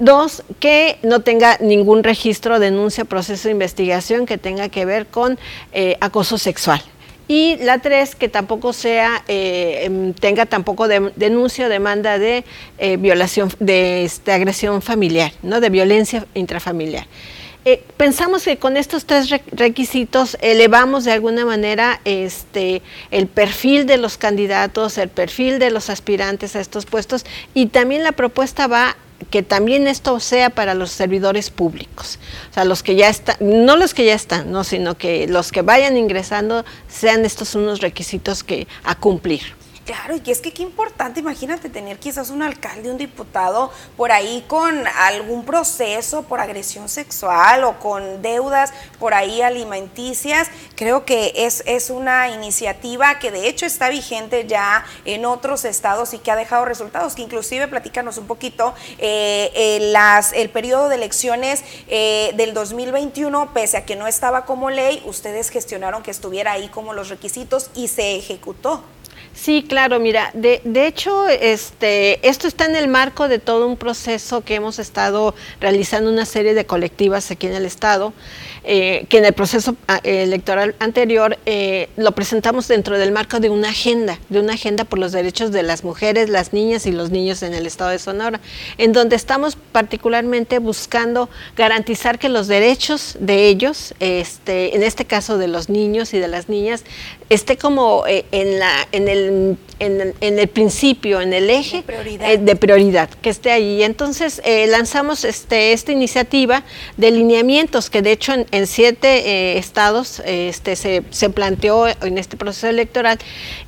Dos, que no tenga ningún registro, denuncia, proceso de investigación que tenga que ver con eh, acoso sexual. Y la tres, que tampoco sea, eh, em, tenga tampoco de, denuncia o demanda de eh, violación, de este, agresión familiar, ¿no? de violencia intrafamiliar. pensamos que con estos tres requisitos elevamos de alguna manera este, el perfil de los candidatos, el perfil de los aspirantes a estos puestos y también la propuesta va que también esto sea para los servidores públicos, o sea, los que ya están, no los que ya están, no, sino que los que vayan ingresando sean estos unos requisitos que a cumplir. Claro, y es que qué importante, imagínate tener quizás un alcalde, un diputado por ahí con algún proceso por agresión sexual o con deudas por ahí alimenticias. Creo que es, es una iniciativa que de hecho está vigente ya en otros estados y que ha dejado resultados, que inclusive platícanos un poquito, eh, las, el periodo de elecciones eh, del 2021, pese a que no estaba como ley, ustedes gestionaron que estuviera ahí como los requisitos y se ejecutó. Sí, claro, mira, de, de, hecho, este, esto está en el marco de todo un proceso que hemos estado realizando una serie de colectivas aquí en el Estado. Eh, que en el proceso ah, electoral anterior eh, lo presentamos dentro del marco de una agenda, de una agenda por los derechos de las mujeres, las niñas y los niños en el estado de Sonora, en donde estamos particularmente buscando garantizar que los derechos de ellos, este, en este caso de los niños y de las niñas, esté como eh, en, la, en el en, el principio, en el eje de prioridad, que esté ahí. Entonces eh, lanzamos este, esta iniciativa de lineamientos que de hecho en, siete eh, estados este, se, se, planteó en este proceso electoral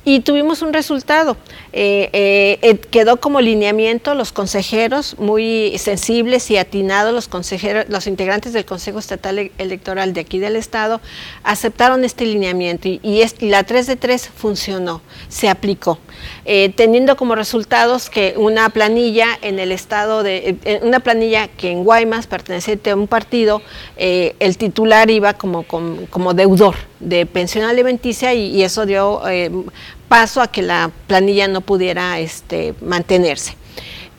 y tuvimos un resultado. Eh, quedó como lineamiento los consejeros muy sensibles y atinados, los consejeros, los integrantes del Consejo Estatal Electoral de aquí del estado aceptaron este lineamiento y, y la 3 de 3 funcionó, se aplicó. Eh, teniendo como resultados que una planilla en el estado de, eh, una planilla que en Guaymas perteneciente a un partido, eh, el titular iba como, como, deudor de pensión alimenticia y, eso dio paso a que la planilla no pudiera este, mantenerse.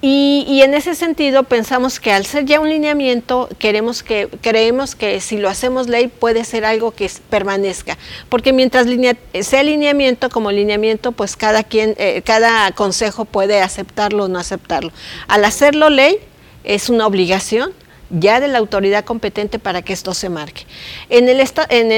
Y, en ese sentido pensamos que al ser ya un lineamiento, queremos que, creemos que si lo hacemos ley puede ser algo que permanezca. Porque mientras sea lineamiento como lineamiento, pues cada quien, eh, cada consejo puede aceptarlo o no aceptarlo. Al hacerlo ley, es una obligación ya de la autoridad competente para que esto se marque. En el, en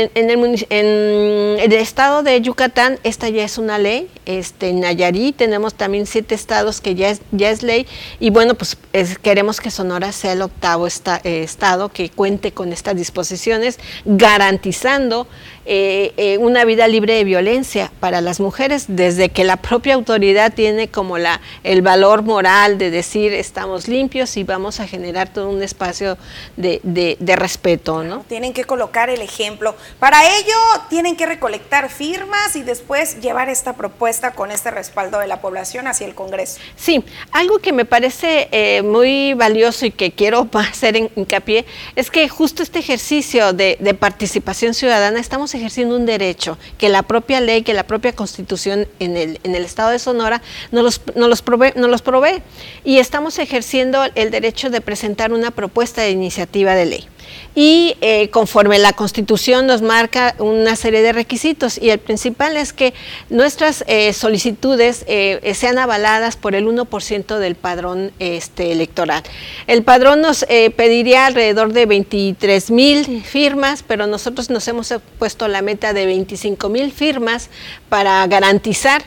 el, estado de Yucatán, esta ya es una ley, este, en Nayarit tenemos también siete estados que ya es, ley, y bueno, pues queremos que Sonora sea el octavo eh, estado que cuente con estas disposiciones, garantizando eh, eh, una vida libre de violencia para las mujeres, desde que la propia autoridad tiene como la, el valor moral de decir estamos limpios y vamos a generar todo un espacio de, de, respeto. ¿no? Tienen que colocar el ejemplo. Para ello tienen que recolectar firmas y después llevar esta propuesta con este respaldo de la población hacia el Congreso. Sí, algo que me parece eh, muy valioso y que quiero hacer hincapié es que justo este ejercicio de, de participación ciudadana estamos ejerciendo un derecho que la propia ley, que la propia constitución en el, en el estado de Sonora nos los, nos los, provee, nos los provee. Y estamos ejerciendo el derecho de presentar una propuesta de iniciativa de ley y eh, conforme la Constitución nos marca una serie de requisitos y el principal es que nuestras eh, solicitudes eh, sean avaladas por el 1% del padrón este, electoral. El padrón nos pediría alrededor de 23 mil firmas, pero nosotros nos hemos puesto la meta de 25 mil firmas para garantizar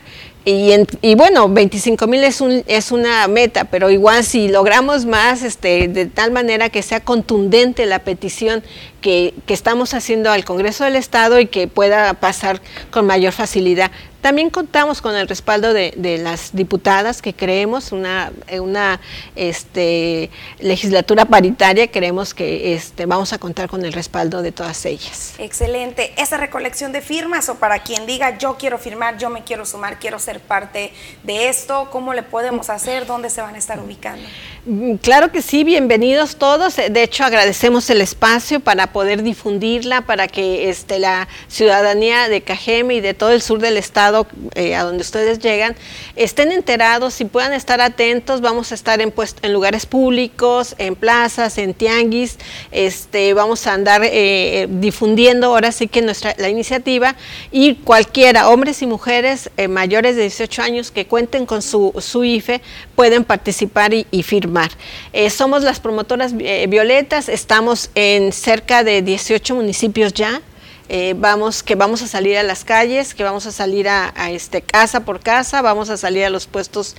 y, bueno, 25 mil es, un, es una meta, pero igual si logramos más, este, de tal manera que sea contundente la petición que, que, estamos haciendo al Congreso del Estado y que pueda pasar con mayor facilidad. También contamos con el respaldo de, de las diputadas que creemos una, una este, legislatura paritaria, creemos que este, vamos a contar con el respaldo de todas ellas. Excelente. Esa recolección de firmas o para quien diga yo quiero firmar, yo me quiero sumar, quiero ser parte de esto, ¿cómo le podemos hacer? ¿Dónde se van a estar ubicando? Mm, claro que sí, bienvenidos todos. De hecho, agradecemos el espacio para poder difundirla, para que este, la ciudadanía de Cajeme y de todo el sur del estado, eh, a donde ustedes llegan, estén enterados y puedan estar atentos. Vamos a estar en, en lugares públicos, en plazas, en tianguis. Este, vamos a andar eh, difundiendo ahora sí que nuestra la iniciativa y cualquiera, hombres y mujeres eh, mayores de 18 años que cuenten con su, su IFE, pueden participar y, y firmar eh, somos las promotoras eh, violetas, estamos en cerca de 18 municipios ya. Eh, vamos, que vamos a salir a las calles, que vamos a salir a, este, casa por casa, vamos a salir a los puestos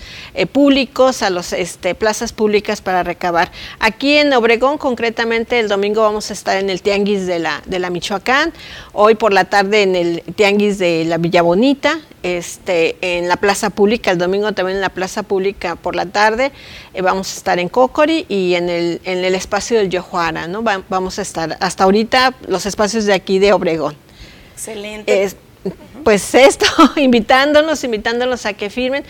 públicos, a las este, plazas públicas para recabar. Aquí en Obregón, concretamente, el domingo vamos a estar en el Tianguis de la, de la Michoacán, hoy por la tarde en el Tianguis de la Villa Bonita, este, en la plaza pública, el domingo también en la plaza pública por la tarde, eh, vamos a estar en Cocori y en el, en el espacio del Yojuara, ¿no? vamos a estar hasta ahorita los espacios de aquí de Obregón. Excelente pues esto, invitándonos, invitándonos a que firmen.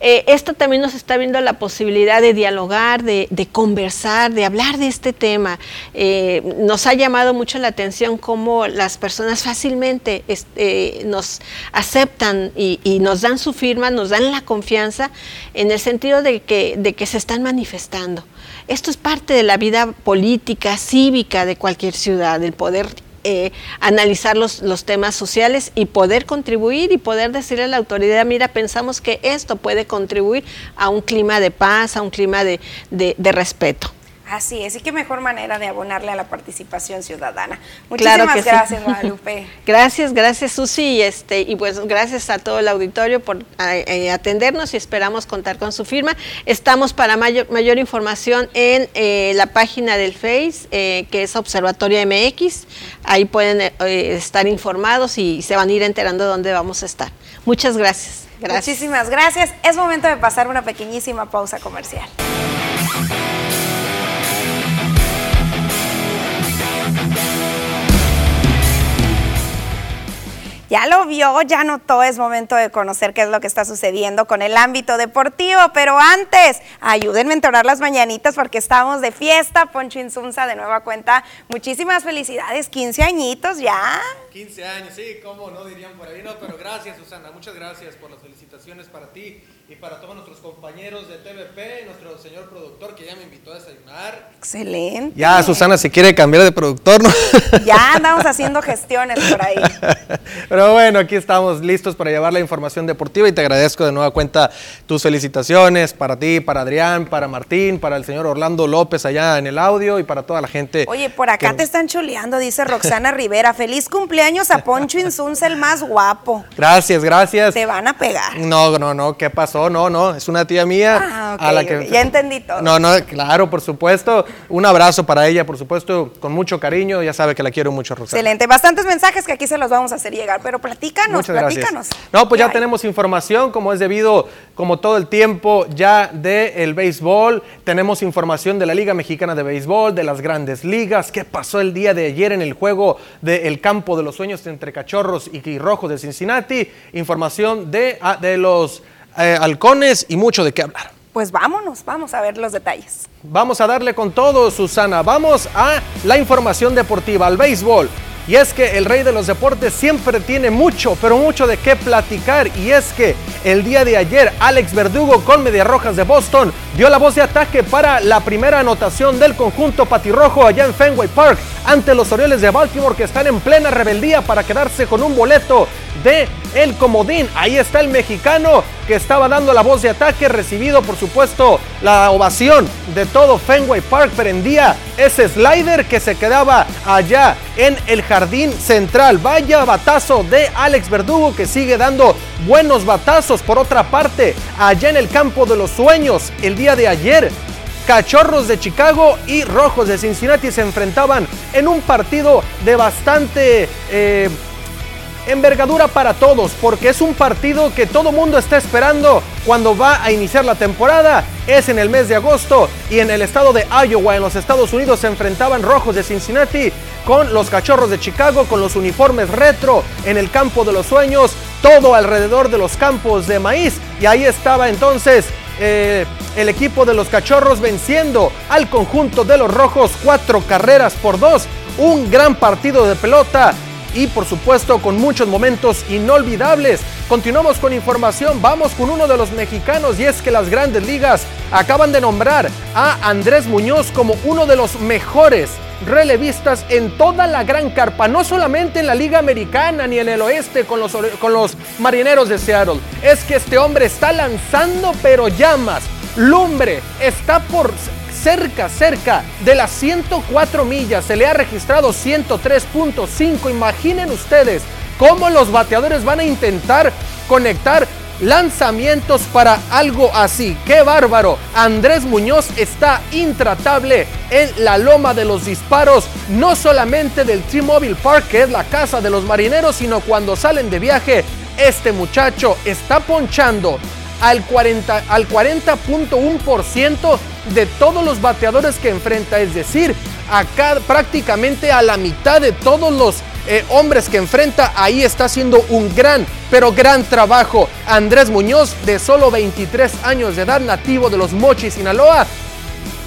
Eh, esto también nos está viendo la posibilidad de dialogar, de, conversar, de hablar de este tema. Eh, nos ha llamado mucho la atención cómo las personas fácilmente eh, nos aceptan y, nos dan su firma, nos dan la confianza en el sentido de que, de que se están manifestando. Esto es parte de la vida política, cívica de cualquier ciudad, el poder eh, analizar los, los, temas sociales y poder contribuir y poder decirle a la autoridad, mira, pensamos que esto puede contribuir a un clima de paz, a un clima de, de respeto. Así es, y qué mejor manera de abonarle a la participación ciudadana. Muchísimas gracias, Guadalupe. gracias, gracias, Susi, y, este, y pues gracias a todo el auditorio por eh, atendernos y esperamos contar con su firma. Estamos para mayor, mayor información en eh, la página del Face, eh, que es Observatorio MX. Ahí pueden estar informados y se van a ir enterando de dónde vamos a estar. Muchas gracias. gracias. Muchísimas gracias. Es momento de pasar una pequeñísima pausa comercial. Ya lo vio, ya notó, es momento de conocer qué es lo que está sucediendo con el ámbito deportivo, pero antes, ayúdenme a entonar las mañanitas porque estamos de fiesta, Poncho Insunza de nueva cuenta, muchísimas felicidades, 15 añitos ya. 15 años, sí, cómo no dirían por ahí, no, pero gracias Susana, muchas gracias por las felicitaciones para ti y para todos nuestros compañeros de TVP, nuestro señor productor que ya me invitó a desayunar. Excelente. Ya Susana se quiere cambiar de productor, ¿no? Ya andamos haciendo gestiones por ahí. Pero bueno, aquí estamos listos para llevar la información deportiva y te agradezco de nueva cuenta tus felicitaciones para ti, para Adrián, para Martín, para el señor Orlando López allá en el audio y para toda la gente. Oye, por acá te están chuleando, dice Roxana Rivera. Feliz cumpleaños a Poncho Insunza, el más guapo. Gracias, gracias. Te van a pegar. No, no, no, ¿qué pasó? No, no, es una tía mía ah, a la que... Ya entendí todo. No, no, claro, por supuesto. Un abrazo para ella, por supuesto, con mucho cariño. Ya sabe que la quiero mucho, Rosario. Excelente. Bastantes mensajes que aquí se los vamos a hacer llegar, pero platícanos, Muchas platícanos. No, pues ya tenemos información, como es debido, como todo el tiempo, ya del béisbol. Tenemos información de la Liga Mexicana de Béisbol, de las grandes ligas. ¿Qué pasó el día de ayer en el juego del campo de los sueños entre Cachorros y Rojos de Cincinnati? Información de, ah, de los eh, halcones y mucho de qué hablar. Pues vámonos, vamos a ver los detalles. Vamos a darle con todo, Susana. Vamos a la información deportiva, al béisbol. Y es que el rey de los deportes siempre tiene mucho, pero mucho de qué platicar. Y es que el día de ayer Alex Verdugo con Medias Rojas de Boston dio la voz de ataque para la primera anotación del conjunto patirrojo allá en Fenway Park ante los Orioles de Baltimore que están en plena rebeldía para quedarse con un boleto de el comodín. Ahí está el mexicano que estaba dando la voz de ataque, recibido por supuesto la ovación de todo Fenway Park. Prendía ese slider que se quedaba allá en el jardín central. Vaya batazo de Alex Verdugo que sigue dando buenos batazos. Por otra parte, allá en el campo de los sueños, el día de ayer, Cachorros de Chicago y Rojos de Cincinnati se enfrentaban en un partido de bastante... Eh, envergadura para todos, porque es un partido que todo mundo está esperando cuando va a iniciar la temporada. Es en el mes de agosto y en el estado de Iowa, en los Estados Unidos, se enfrentaban Rojos de Cincinnati con los Cachorros de Chicago, con los uniformes retro en el campo de los sueños, todo alrededor de los campos de maíz. Y ahí estaba entonces eh, el equipo de los cachorros venciendo al conjunto de los rojos cuatro carreras por dos. Un gran partido de pelota y por supuesto con muchos momentos inolvidables. Continuamos con información, vamos con uno de los mexicanos y es que las grandes ligas acaban de nombrar a Andrés Muñoz como uno de los mejores relevistas en toda la gran carpa, no solamente en la Liga Americana ni en el oeste con los, con los marineros de Seattle. Es que este hombre está lanzando pero llamas, lumbre, está por cerca, cerca de las 104 millas. Se le ha registrado 103.5. Imaginen ustedes cómo los bateadores van a intentar conectar lanzamientos para algo así. ¡Qué bárbaro! Andrés Muñoz está intratable en la loma de los disparos, no solamente del T-Mobile Park, que es la casa de los marineros, sino cuando salen de viaje. Este muchacho está ponchando al 40 al 40.1% de todos los bateadores que enfrenta, es decir, acá prácticamente a la mitad de todos los eh, hombres que enfrenta, ahí está haciendo un gran, pero gran trabajo. Andrés Muñoz, de solo 23 años de edad, nativo de los Mochis, Sinaloa.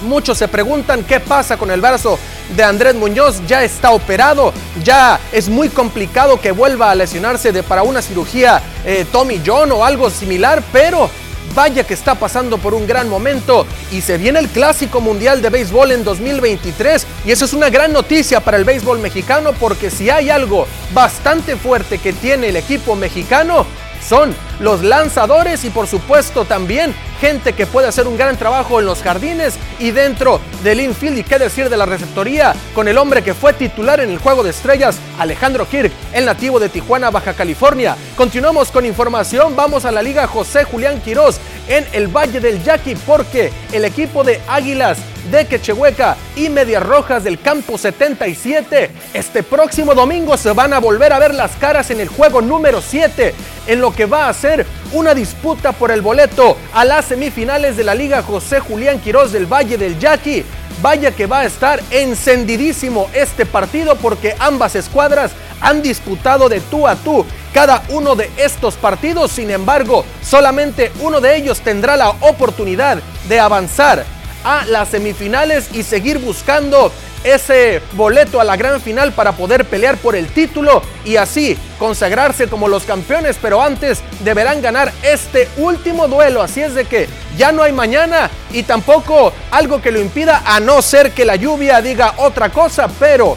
Muchos se preguntan qué pasa con el brazo de Andrés Muñoz. Ya está operado, ya es muy complicado que vuelva a lesionarse de, para una cirugía eh, Tommy John o algo similar, pero Vaya que está pasando por un gran momento y se viene el Clásico Mundial de Béisbol en 2023 y eso es una gran noticia para el béisbol mexicano porque si hay algo bastante fuerte que tiene el equipo mexicano son los lanzadores y por supuesto también gente que puede hacer un gran trabajo en los jardines y dentro del infield y qué decir de la receptoría con el hombre que fue titular en el juego de estrellas, Alejandro Kirk, el nativo de Tijuana, Baja California. Continuamos con información, vamos a la liga José Julián Quirós en el Valle del Yaqui porque el equipo de Águilas de Quechehueca y Medias Rojas del Campo 77 este próximo domingo se van a volver a ver las caras en el juego número 7 en lo que va a ser una disputa por el boleto a las semifinales de la Liga José Julián Quirós del Valle del Yaqui. Vaya que va a estar encendidísimo este partido porque ambas escuadras han disputado de tú a tú cada uno de estos partidos. Sin embargo, solamente uno de ellos tendrá la oportunidad de avanzar a las semifinales y seguir buscando ese boleto a la gran final para poder pelear por el título y así consagrarse como los campeones, pero antes deberán ganar este último duelo, así es de que ya no hay mañana y tampoco algo que lo impida a no ser que la lluvia diga otra cosa, pero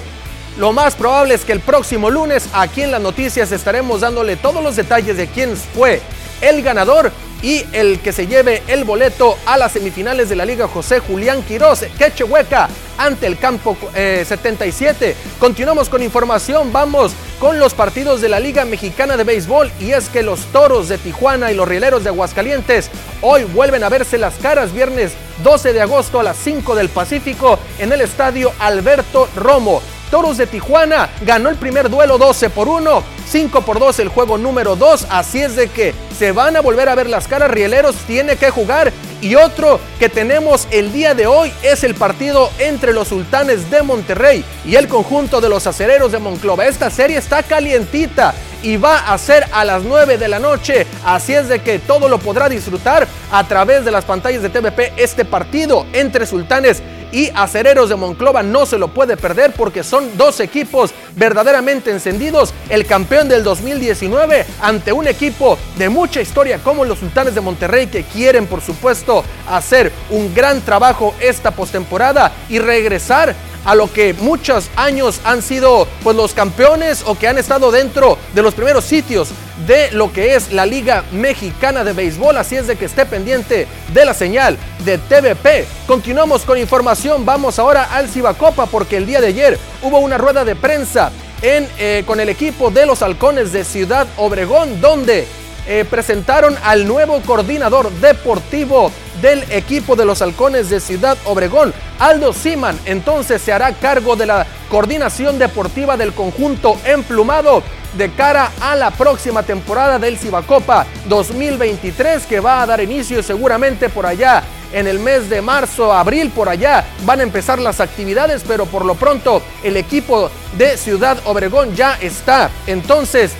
lo más probable es que el próximo lunes aquí en las noticias estaremos dándole todos los detalles de quién fue el ganador y el que se lleve el boleto a las semifinales de la Liga José Julián Quiroz, Quechehueca, ante el campo 77. Eh, Continuamos con información, vamos con los partidos de la Liga Mexicana de Béisbol y es que los Toros de Tijuana y los Rieleros de Aguascalientes hoy vuelven a verse las caras viernes 12 de agosto a las 5 del Pacífico en el estadio Alberto Romo. Toros de Tijuana ganó el primer duelo 12 por 1, 5 por 2 el juego número 2, así es de que se van a volver a ver las caras, Rieleros tiene que jugar y otro que tenemos el día de hoy es el partido entre los sultanes de Monterrey y el conjunto de los acereros de Monclova. Esta serie está calientita y va a ser a las 9 de la noche. Así es de que todo lo podrá disfrutar a través de las pantallas de TVP este partido entre sultanes y Acereros de Monclova no se lo puede perder porque son dos equipos verdaderamente encendidos. El campeón del 2019 ante un equipo de mucha historia como los Sultanes de Monterrey que quieren por supuesto hacer un gran trabajo esta postemporada y regresar a lo que muchos años han sido pues los campeones o que han estado dentro de los primeros sitios de lo que es la Liga Mexicana de Béisbol, así es de que esté pendiente de la señal de TVP. Continuamos con información, vamos ahora al Cibacopa porque el día de ayer hubo una rueda de prensa en, eh, con el equipo de los halcones de Ciudad Obregón, donde eh, presentaron al nuevo coordinador deportivo del equipo de los halcones de Ciudad Obregón, Aldo Siman. Entonces se hará cargo de la coordinación deportiva del conjunto emplumado de cara a la próxima temporada del Cibacopa 2023 que va a dar inicio seguramente por allá en el mes de marzo, abril, por allá van a empezar las actividades, pero por lo pronto el equipo de Ciudad Obregón ya está. Entonces,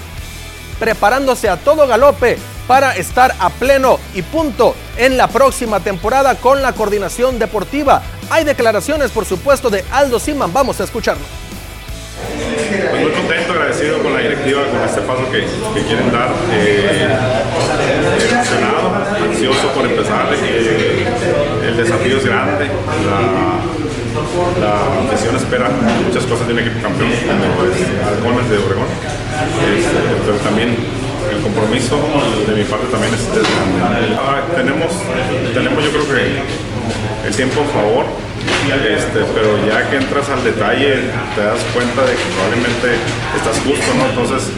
preparándose a todo galope para estar a pleno y punto en la próxima temporada con la coordinación deportiva. Hay declaraciones, por supuesto, de Aldo Siman. Vamos a escucharlo. Pues muy contento, agradecido con la directiva, con este paso que, quieren dar. Eh, ansioso por empezar. El desafío es grande. La, afición espera muchas cosas de un equipo campeón, como es Halcones de Obregón. Este, pero también el compromiso de mi parte también es grande. Ah, tenemos, tenemos yo creo que el tiempo a favor este, pero ya que entras al detalle te das cuenta de que probablemente estás justo, ¿no? Entonces,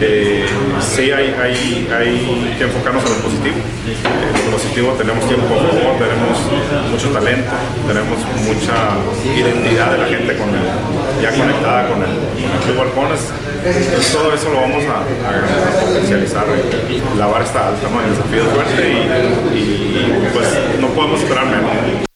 eh, sí hay, hay, hay, que enfocarnos en lo positivo. En lo positivo tenemos tiempo a favor, tenemos mucho talento, tenemos mucha identidad de la gente con ya conectada con el, Club Balcones. Todo eso lo vamos a, potencializar. La vara está alta, ¿no? El desafío es fuerte y, y pues no podemos esperar menos.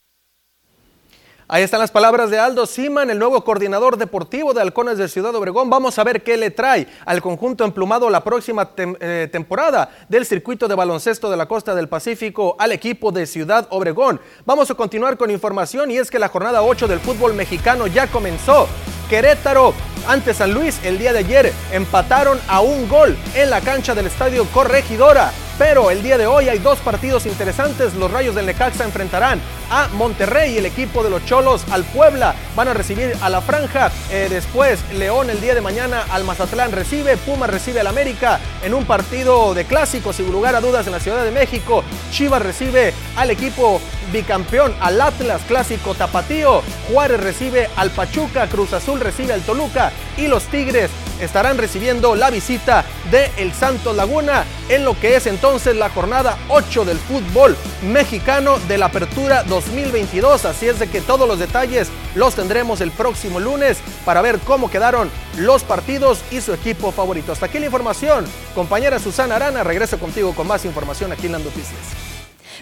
Ahí están las palabras de Aldo Siman, el nuevo coordinador deportivo de Halcones de Ciudad Obregón. Vamos a ver qué le trae al conjunto emplumado la próxima eh, temporada del circuito de baloncesto de la costa del Pacífico al equipo de Ciudad Obregón. Vamos a continuar con información y es que la jornada 8 del fútbol mexicano ya comenzó. Querétaro ante San Luis el día de ayer empataron a un gol en la cancha del estadio Corregidora. Pero el día de hoy hay dos partidos interesantes. Los Rayos del Necaxa enfrentarán a Monterrey, el equipo de los Cholos al Puebla. Van a recibir a la Franja. Eh, después León el día de mañana al Mazatlán recibe. Puma recibe al América en un partido de clásicos, sin lugar a dudas, en la Ciudad de México. Chivas recibe al equipo bicampeón, al Atlas clásico Tapatío. Juárez recibe al Pachuca. Cruz Azul recibe al Toluca. Y los Tigres estarán recibiendo la visita de El Santos Laguna en lo que es entonces la jornada 8 del fútbol mexicano de la apertura 2022. Así es de que todos los detalles los tendremos el próximo lunes para ver cómo quedaron los partidos y su equipo favorito. Hasta aquí la información. Compañera Susana Arana, regreso contigo con más información aquí en las noticias.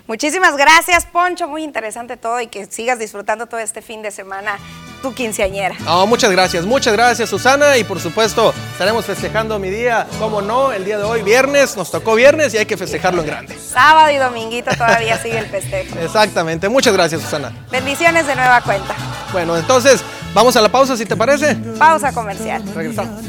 Muchísimas gracias, Poncho. Muy interesante todo y que sigas disfrutando todo este fin de semana tu quinceañera. Oh, muchas gracias, muchas gracias, Susana. Y por supuesto, estaremos festejando mi día, como no, el día de hoy, viernes. Nos tocó viernes y hay que festejarlo en grande. Sábado y dominguito todavía sigue el festejo. Exactamente. Muchas gracias, Susana. Bendiciones de nueva cuenta. Bueno, entonces, vamos a la pausa, si te parece. Pausa comercial. Regresamos.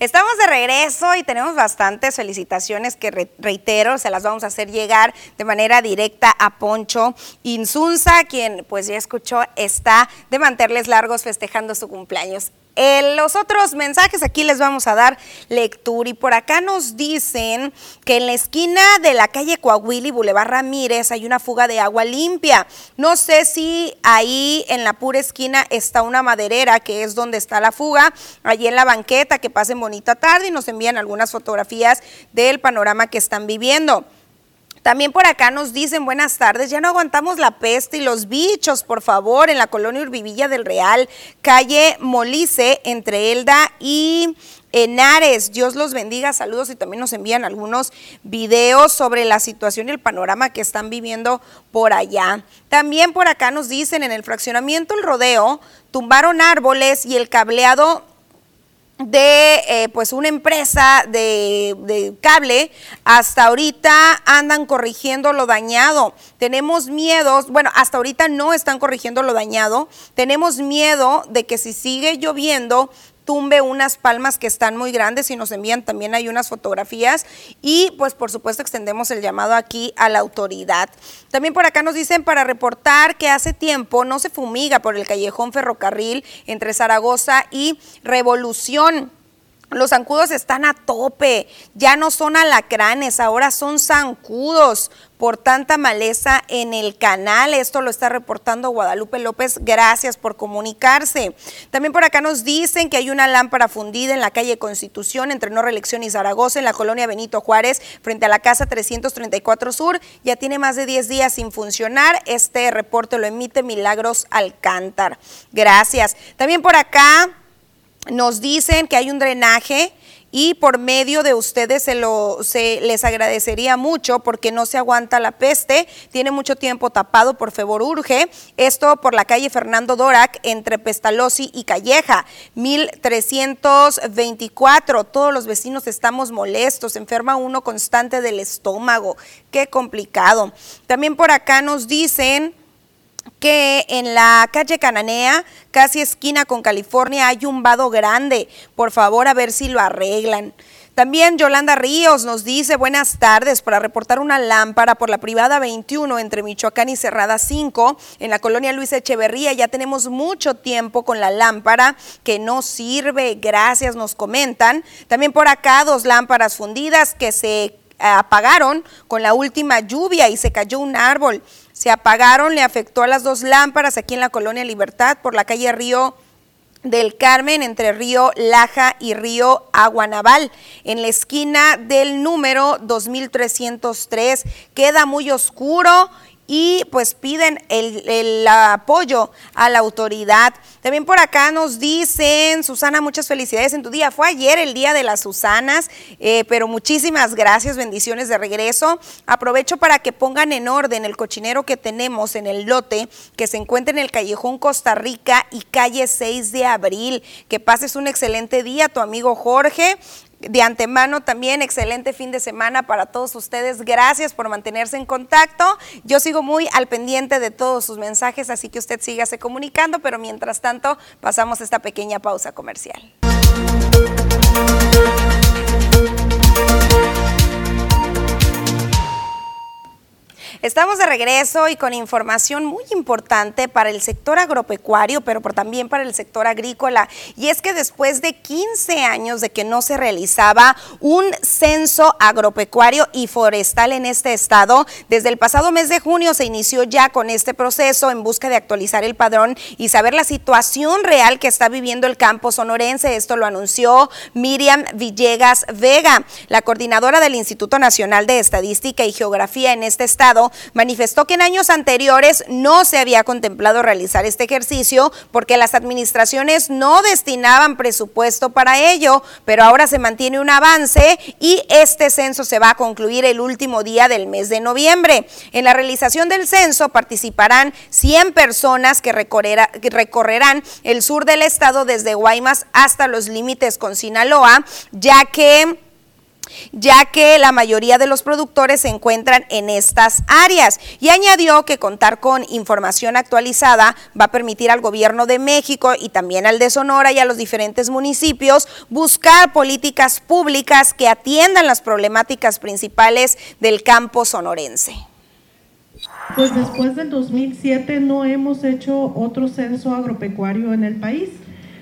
Estamos de regreso y tenemos bastantes felicitaciones que reitero, se las vamos a hacer llegar de manera directa a Poncho Insunza, quien pues ya escuchó, está de mantenerles largos festejando su cumpleaños los otros mensajes aquí les vamos a dar lectura y por acá nos dicen que en la esquina de la calle Coahuila y Boulevard Ramírez hay una fuga de agua limpia. No sé si ahí en la pura esquina está una maderera que es donde está la fuga, allí en la banqueta, que pasen bonita tarde y nos envían algunas fotografías del panorama que están viviendo. También por acá nos dicen buenas tardes, ya no aguantamos la peste y los bichos, por favor, en la colonia Urbivilla del Real, calle Molice, entre Elda y Henares. Dios los bendiga, saludos y también nos envían algunos videos sobre la situación y el panorama que están viviendo por allá. También por acá nos dicen en el fraccionamiento El Rodeo, tumbaron árboles y el cableado de eh, pues una empresa de, de, cable, hasta ahorita andan corrigiendo lo dañado. Tenemos miedos, bueno, hasta ahorita no están corrigiendo lo dañado. Tenemos miedo de que si sigue lloviendo, tumbe unas palmas que están muy grandes y nos envían también hay unas fotografías y pues por supuesto extendemos el llamado aquí a la autoridad. También por acá nos dicen para reportar que hace tiempo no se fumiga por el callejón ferrocarril entre Zaragoza y Revolución. Los zancudos están a tope, ya no son alacranes, ahora son zancudos por tanta maleza en el canal. Esto lo está reportando Guadalupe López. Gracias por comunicarse. También por acá nos dicen que hay una lámpara fundida en la calle Constitución entre No Reelección y Zaragoza, en la colonia Benito Juárez, frente a la casa 334 Sur. Ya tiene más de 10 días sin funcionar. Este reporte lo emite Milagros Alcántar. Gracias. También por acá nos dicen que hay un drenaje y por medio de ustedes se, lo, les agradecería mucho porque no se aguanta la peste, tiene mucho tiempo tapado, por favor urge. Esto por la calle Fernando Dorac entre Pestalozzi y Calleja, 1324. Todos los vecinos estamos molestos, enferma uno constante del estómago. Qué complicado. También por acá nos dicen que en la calle Cananea, casi esquina con California, hay un vado grande. Por favor, a ver si lo arreglan. También Yolanda Ríos nos dice buenas tardes para reportar una lámpara por la privada 21 entre Michoacán y Cerrada 5 en la colonia Luis Echeverría. Ya tenemos mucho tiempo con la lámpara que no sirve. Gracias, nos comentan. También por acá dos lámparas fundidas que se apagaron con la última lluvia y se cayó un árbol. Se apagaron, le afectó a las dos lámparas aquí en la colonia Libertad por la calle Río del Carmen entre Río Laja y Río Aguanaval. En la esquina del número 2303 queda muy oscuro y pues piden el, apoyo a la autoridad. También por acá nos dicen, Susana, muchas felicidades en tu día. Fue ayer el día de las Susanas, eh, pero muchísimas gracias, bendiciones de regreso. Aprovecho para que pongan en orden el cochinero que tenemos en el lote que se encuentra en el callejón Costa Rica y calle 6 de abril. Que pases un excelente día, tu amigo Jorge de antemano también excelente fin de semana para todos ustedes. Gracias por mantenerse en contacto. Yo sigo muy al pendiente de todos sus mensajes, así que usted sígase comunicando, pero mientras tanto pasamos esta pequeña pausa comercial. Estamos de regreso y con información muy importante para el sector agropecuario, pero también para el sector agrícola. Y es que después de 15 años de que no se realizaba un censo agropecuario y forestal en este estado, desde el pasado mes de junio se inició ya con este proceso en busca de actualizar el padrón y saber la situación real que está viviendo el campo sonorense. Esto lo anunció Miriam Villegas Vega, la coordinadora del Instituto Nacional de Estadística y Geografía en este estado manifestó que en años anteriores no se había contemplado realizar este ejercicio porque las administraciones no destinaban presupuesto para ello, pero ahora se mantiene un avance y este censo se va a concluir el último día del mes de noviembre. En la realización del censo participarán 100 personas que, recorrerán el sur del estado desde Guaymas hasta los límites con Sinaloa, ya que ya que la mayoría de los productores se encuentran en estas áreas. Y añadió que contar con información actualizada va a permitir al gobierno de México y también al de Sonora y a los diferentes municipios buscar políticas públicas que atiendan las problemáticas principales del campo sonorense. Pues después del 2007 no hemos hecho otro censo agropecuario en el país.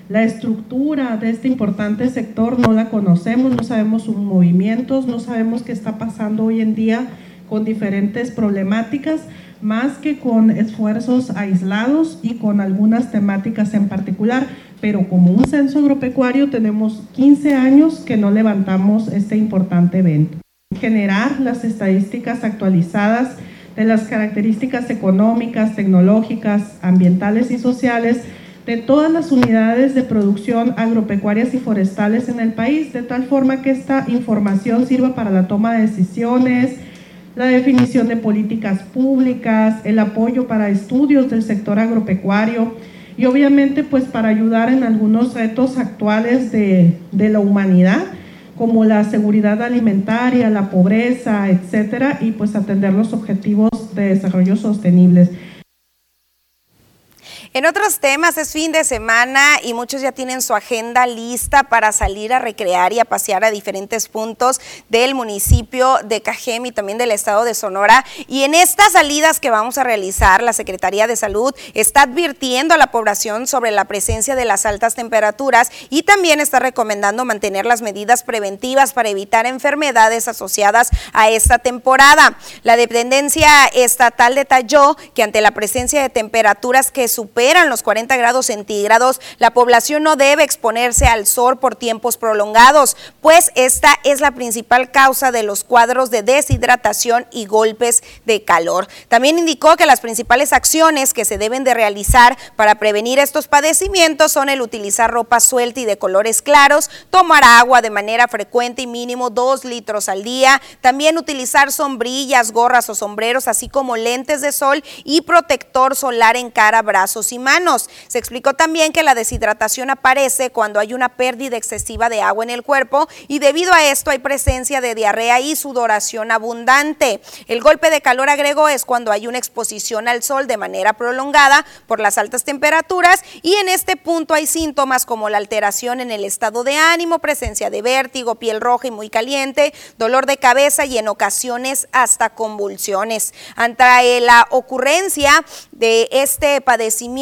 La estructura de este importante sector no la conocemos, no sabemos sus movimientos, no sabemos qué está pasando hoy en día con diferentes problemáticas, más que con esfuerzos aislados y con algunas temáticas en particular. Pero como un censo agropecuario tenemos 15 años que no levantamos este importante evento. Generar las estadísticas actualizadas de las características económicas, tecnológicas, ambientales y sociales de todas las unidades de producción agropecuarias y forestales en el país, de tal forma que esta información sirva para la toma de decisiones, la definición de políticas públicas, el apoyo para estudios del sector agropecuario y obviamente pues para ayudar en algunos retos actuales de, de la humanidad como la seguridad alimentaria, la pobreza, etcétera, y pues atender los objetivos de desarrollo sostenibles. En otros temas es fin de semana y muchos ya tienen su agenda lista para salir a recrear y a pasear a diferentes puntos del municipio de Cajem y también del estado de Sonora. Y en estas salidas que vamos a realizar, la Secretaría de Salud está advirtiendo a la población sobre la presencia de las altas temperaturas y también está recomendando mantener las medidas preventivas para evitar enfermedades asociadas a esta temporada. La dependencia estatal detalló que ante la presencia de temperaturas que superan superan los 40 grados centígrados, la población no debe exponerse al sol por tiempos prolongados, pues esta es la principal causa de los cuadros de deshidratación y golpes de calor. También indicó que las principales acciones que se deben de realizar para prevenir estos padecimientos son el utilizar ropa suelta y de colores claros, tomar agua de manera frecuente y mínimo dos litros al día, también utilizar sombrillas, gorras o sombreros, así como lentes de sol y protector solar en cara, brazos y manos. Se explicó también que la deshidratación aparece cuando hay una pérdida excesiva de agua en el cuerpo y debido a esto hay presencia de diarrea y sudoración abundante. El golpe de calor, agregó, es cuando hay una exposición al sol de manera prolongada por las altas temperaturas y en este punto hay síntomas como la alteración en el estado de ánimo, presencia de vértigo, piel roja y muy caliente, dolor de cabeza y en ocasiones hasta convulsiones. Ante la ocurrencia de este padecimiento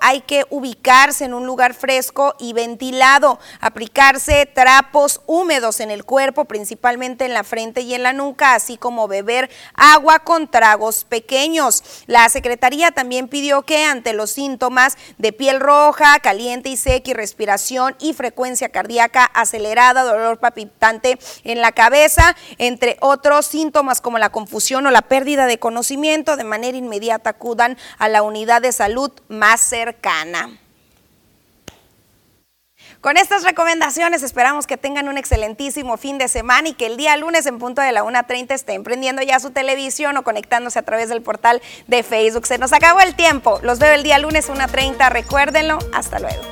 hay que ubicarse en un lugar fresco y ventilado, aplicarse trapos húmedos en el cuerpo, principalmente en la frente y en la nuca, así como beber agua con tragos pequeños. La Secretaría también pidió que ante los síntomas de piel roja, caliente y seca y respiración y frecuencia cardíaca acelerada, dolor palpitante en la cabeza, entre otros síntomas como la confusión o la pérdida de conocimiento, de manera inmediata acudan a la unidad de salud más cercana. Con estas recomendaciones esperamos que tengan un excelentísimo fin de semana y que el día lunes en punto de la 1.30 estén prendiendo ya su televisión o conectándose a través del portal de Facebook. Se nos acabó el tiempo. Los veo el día lunes 1.30. Recuérdenlo. Hasta luego.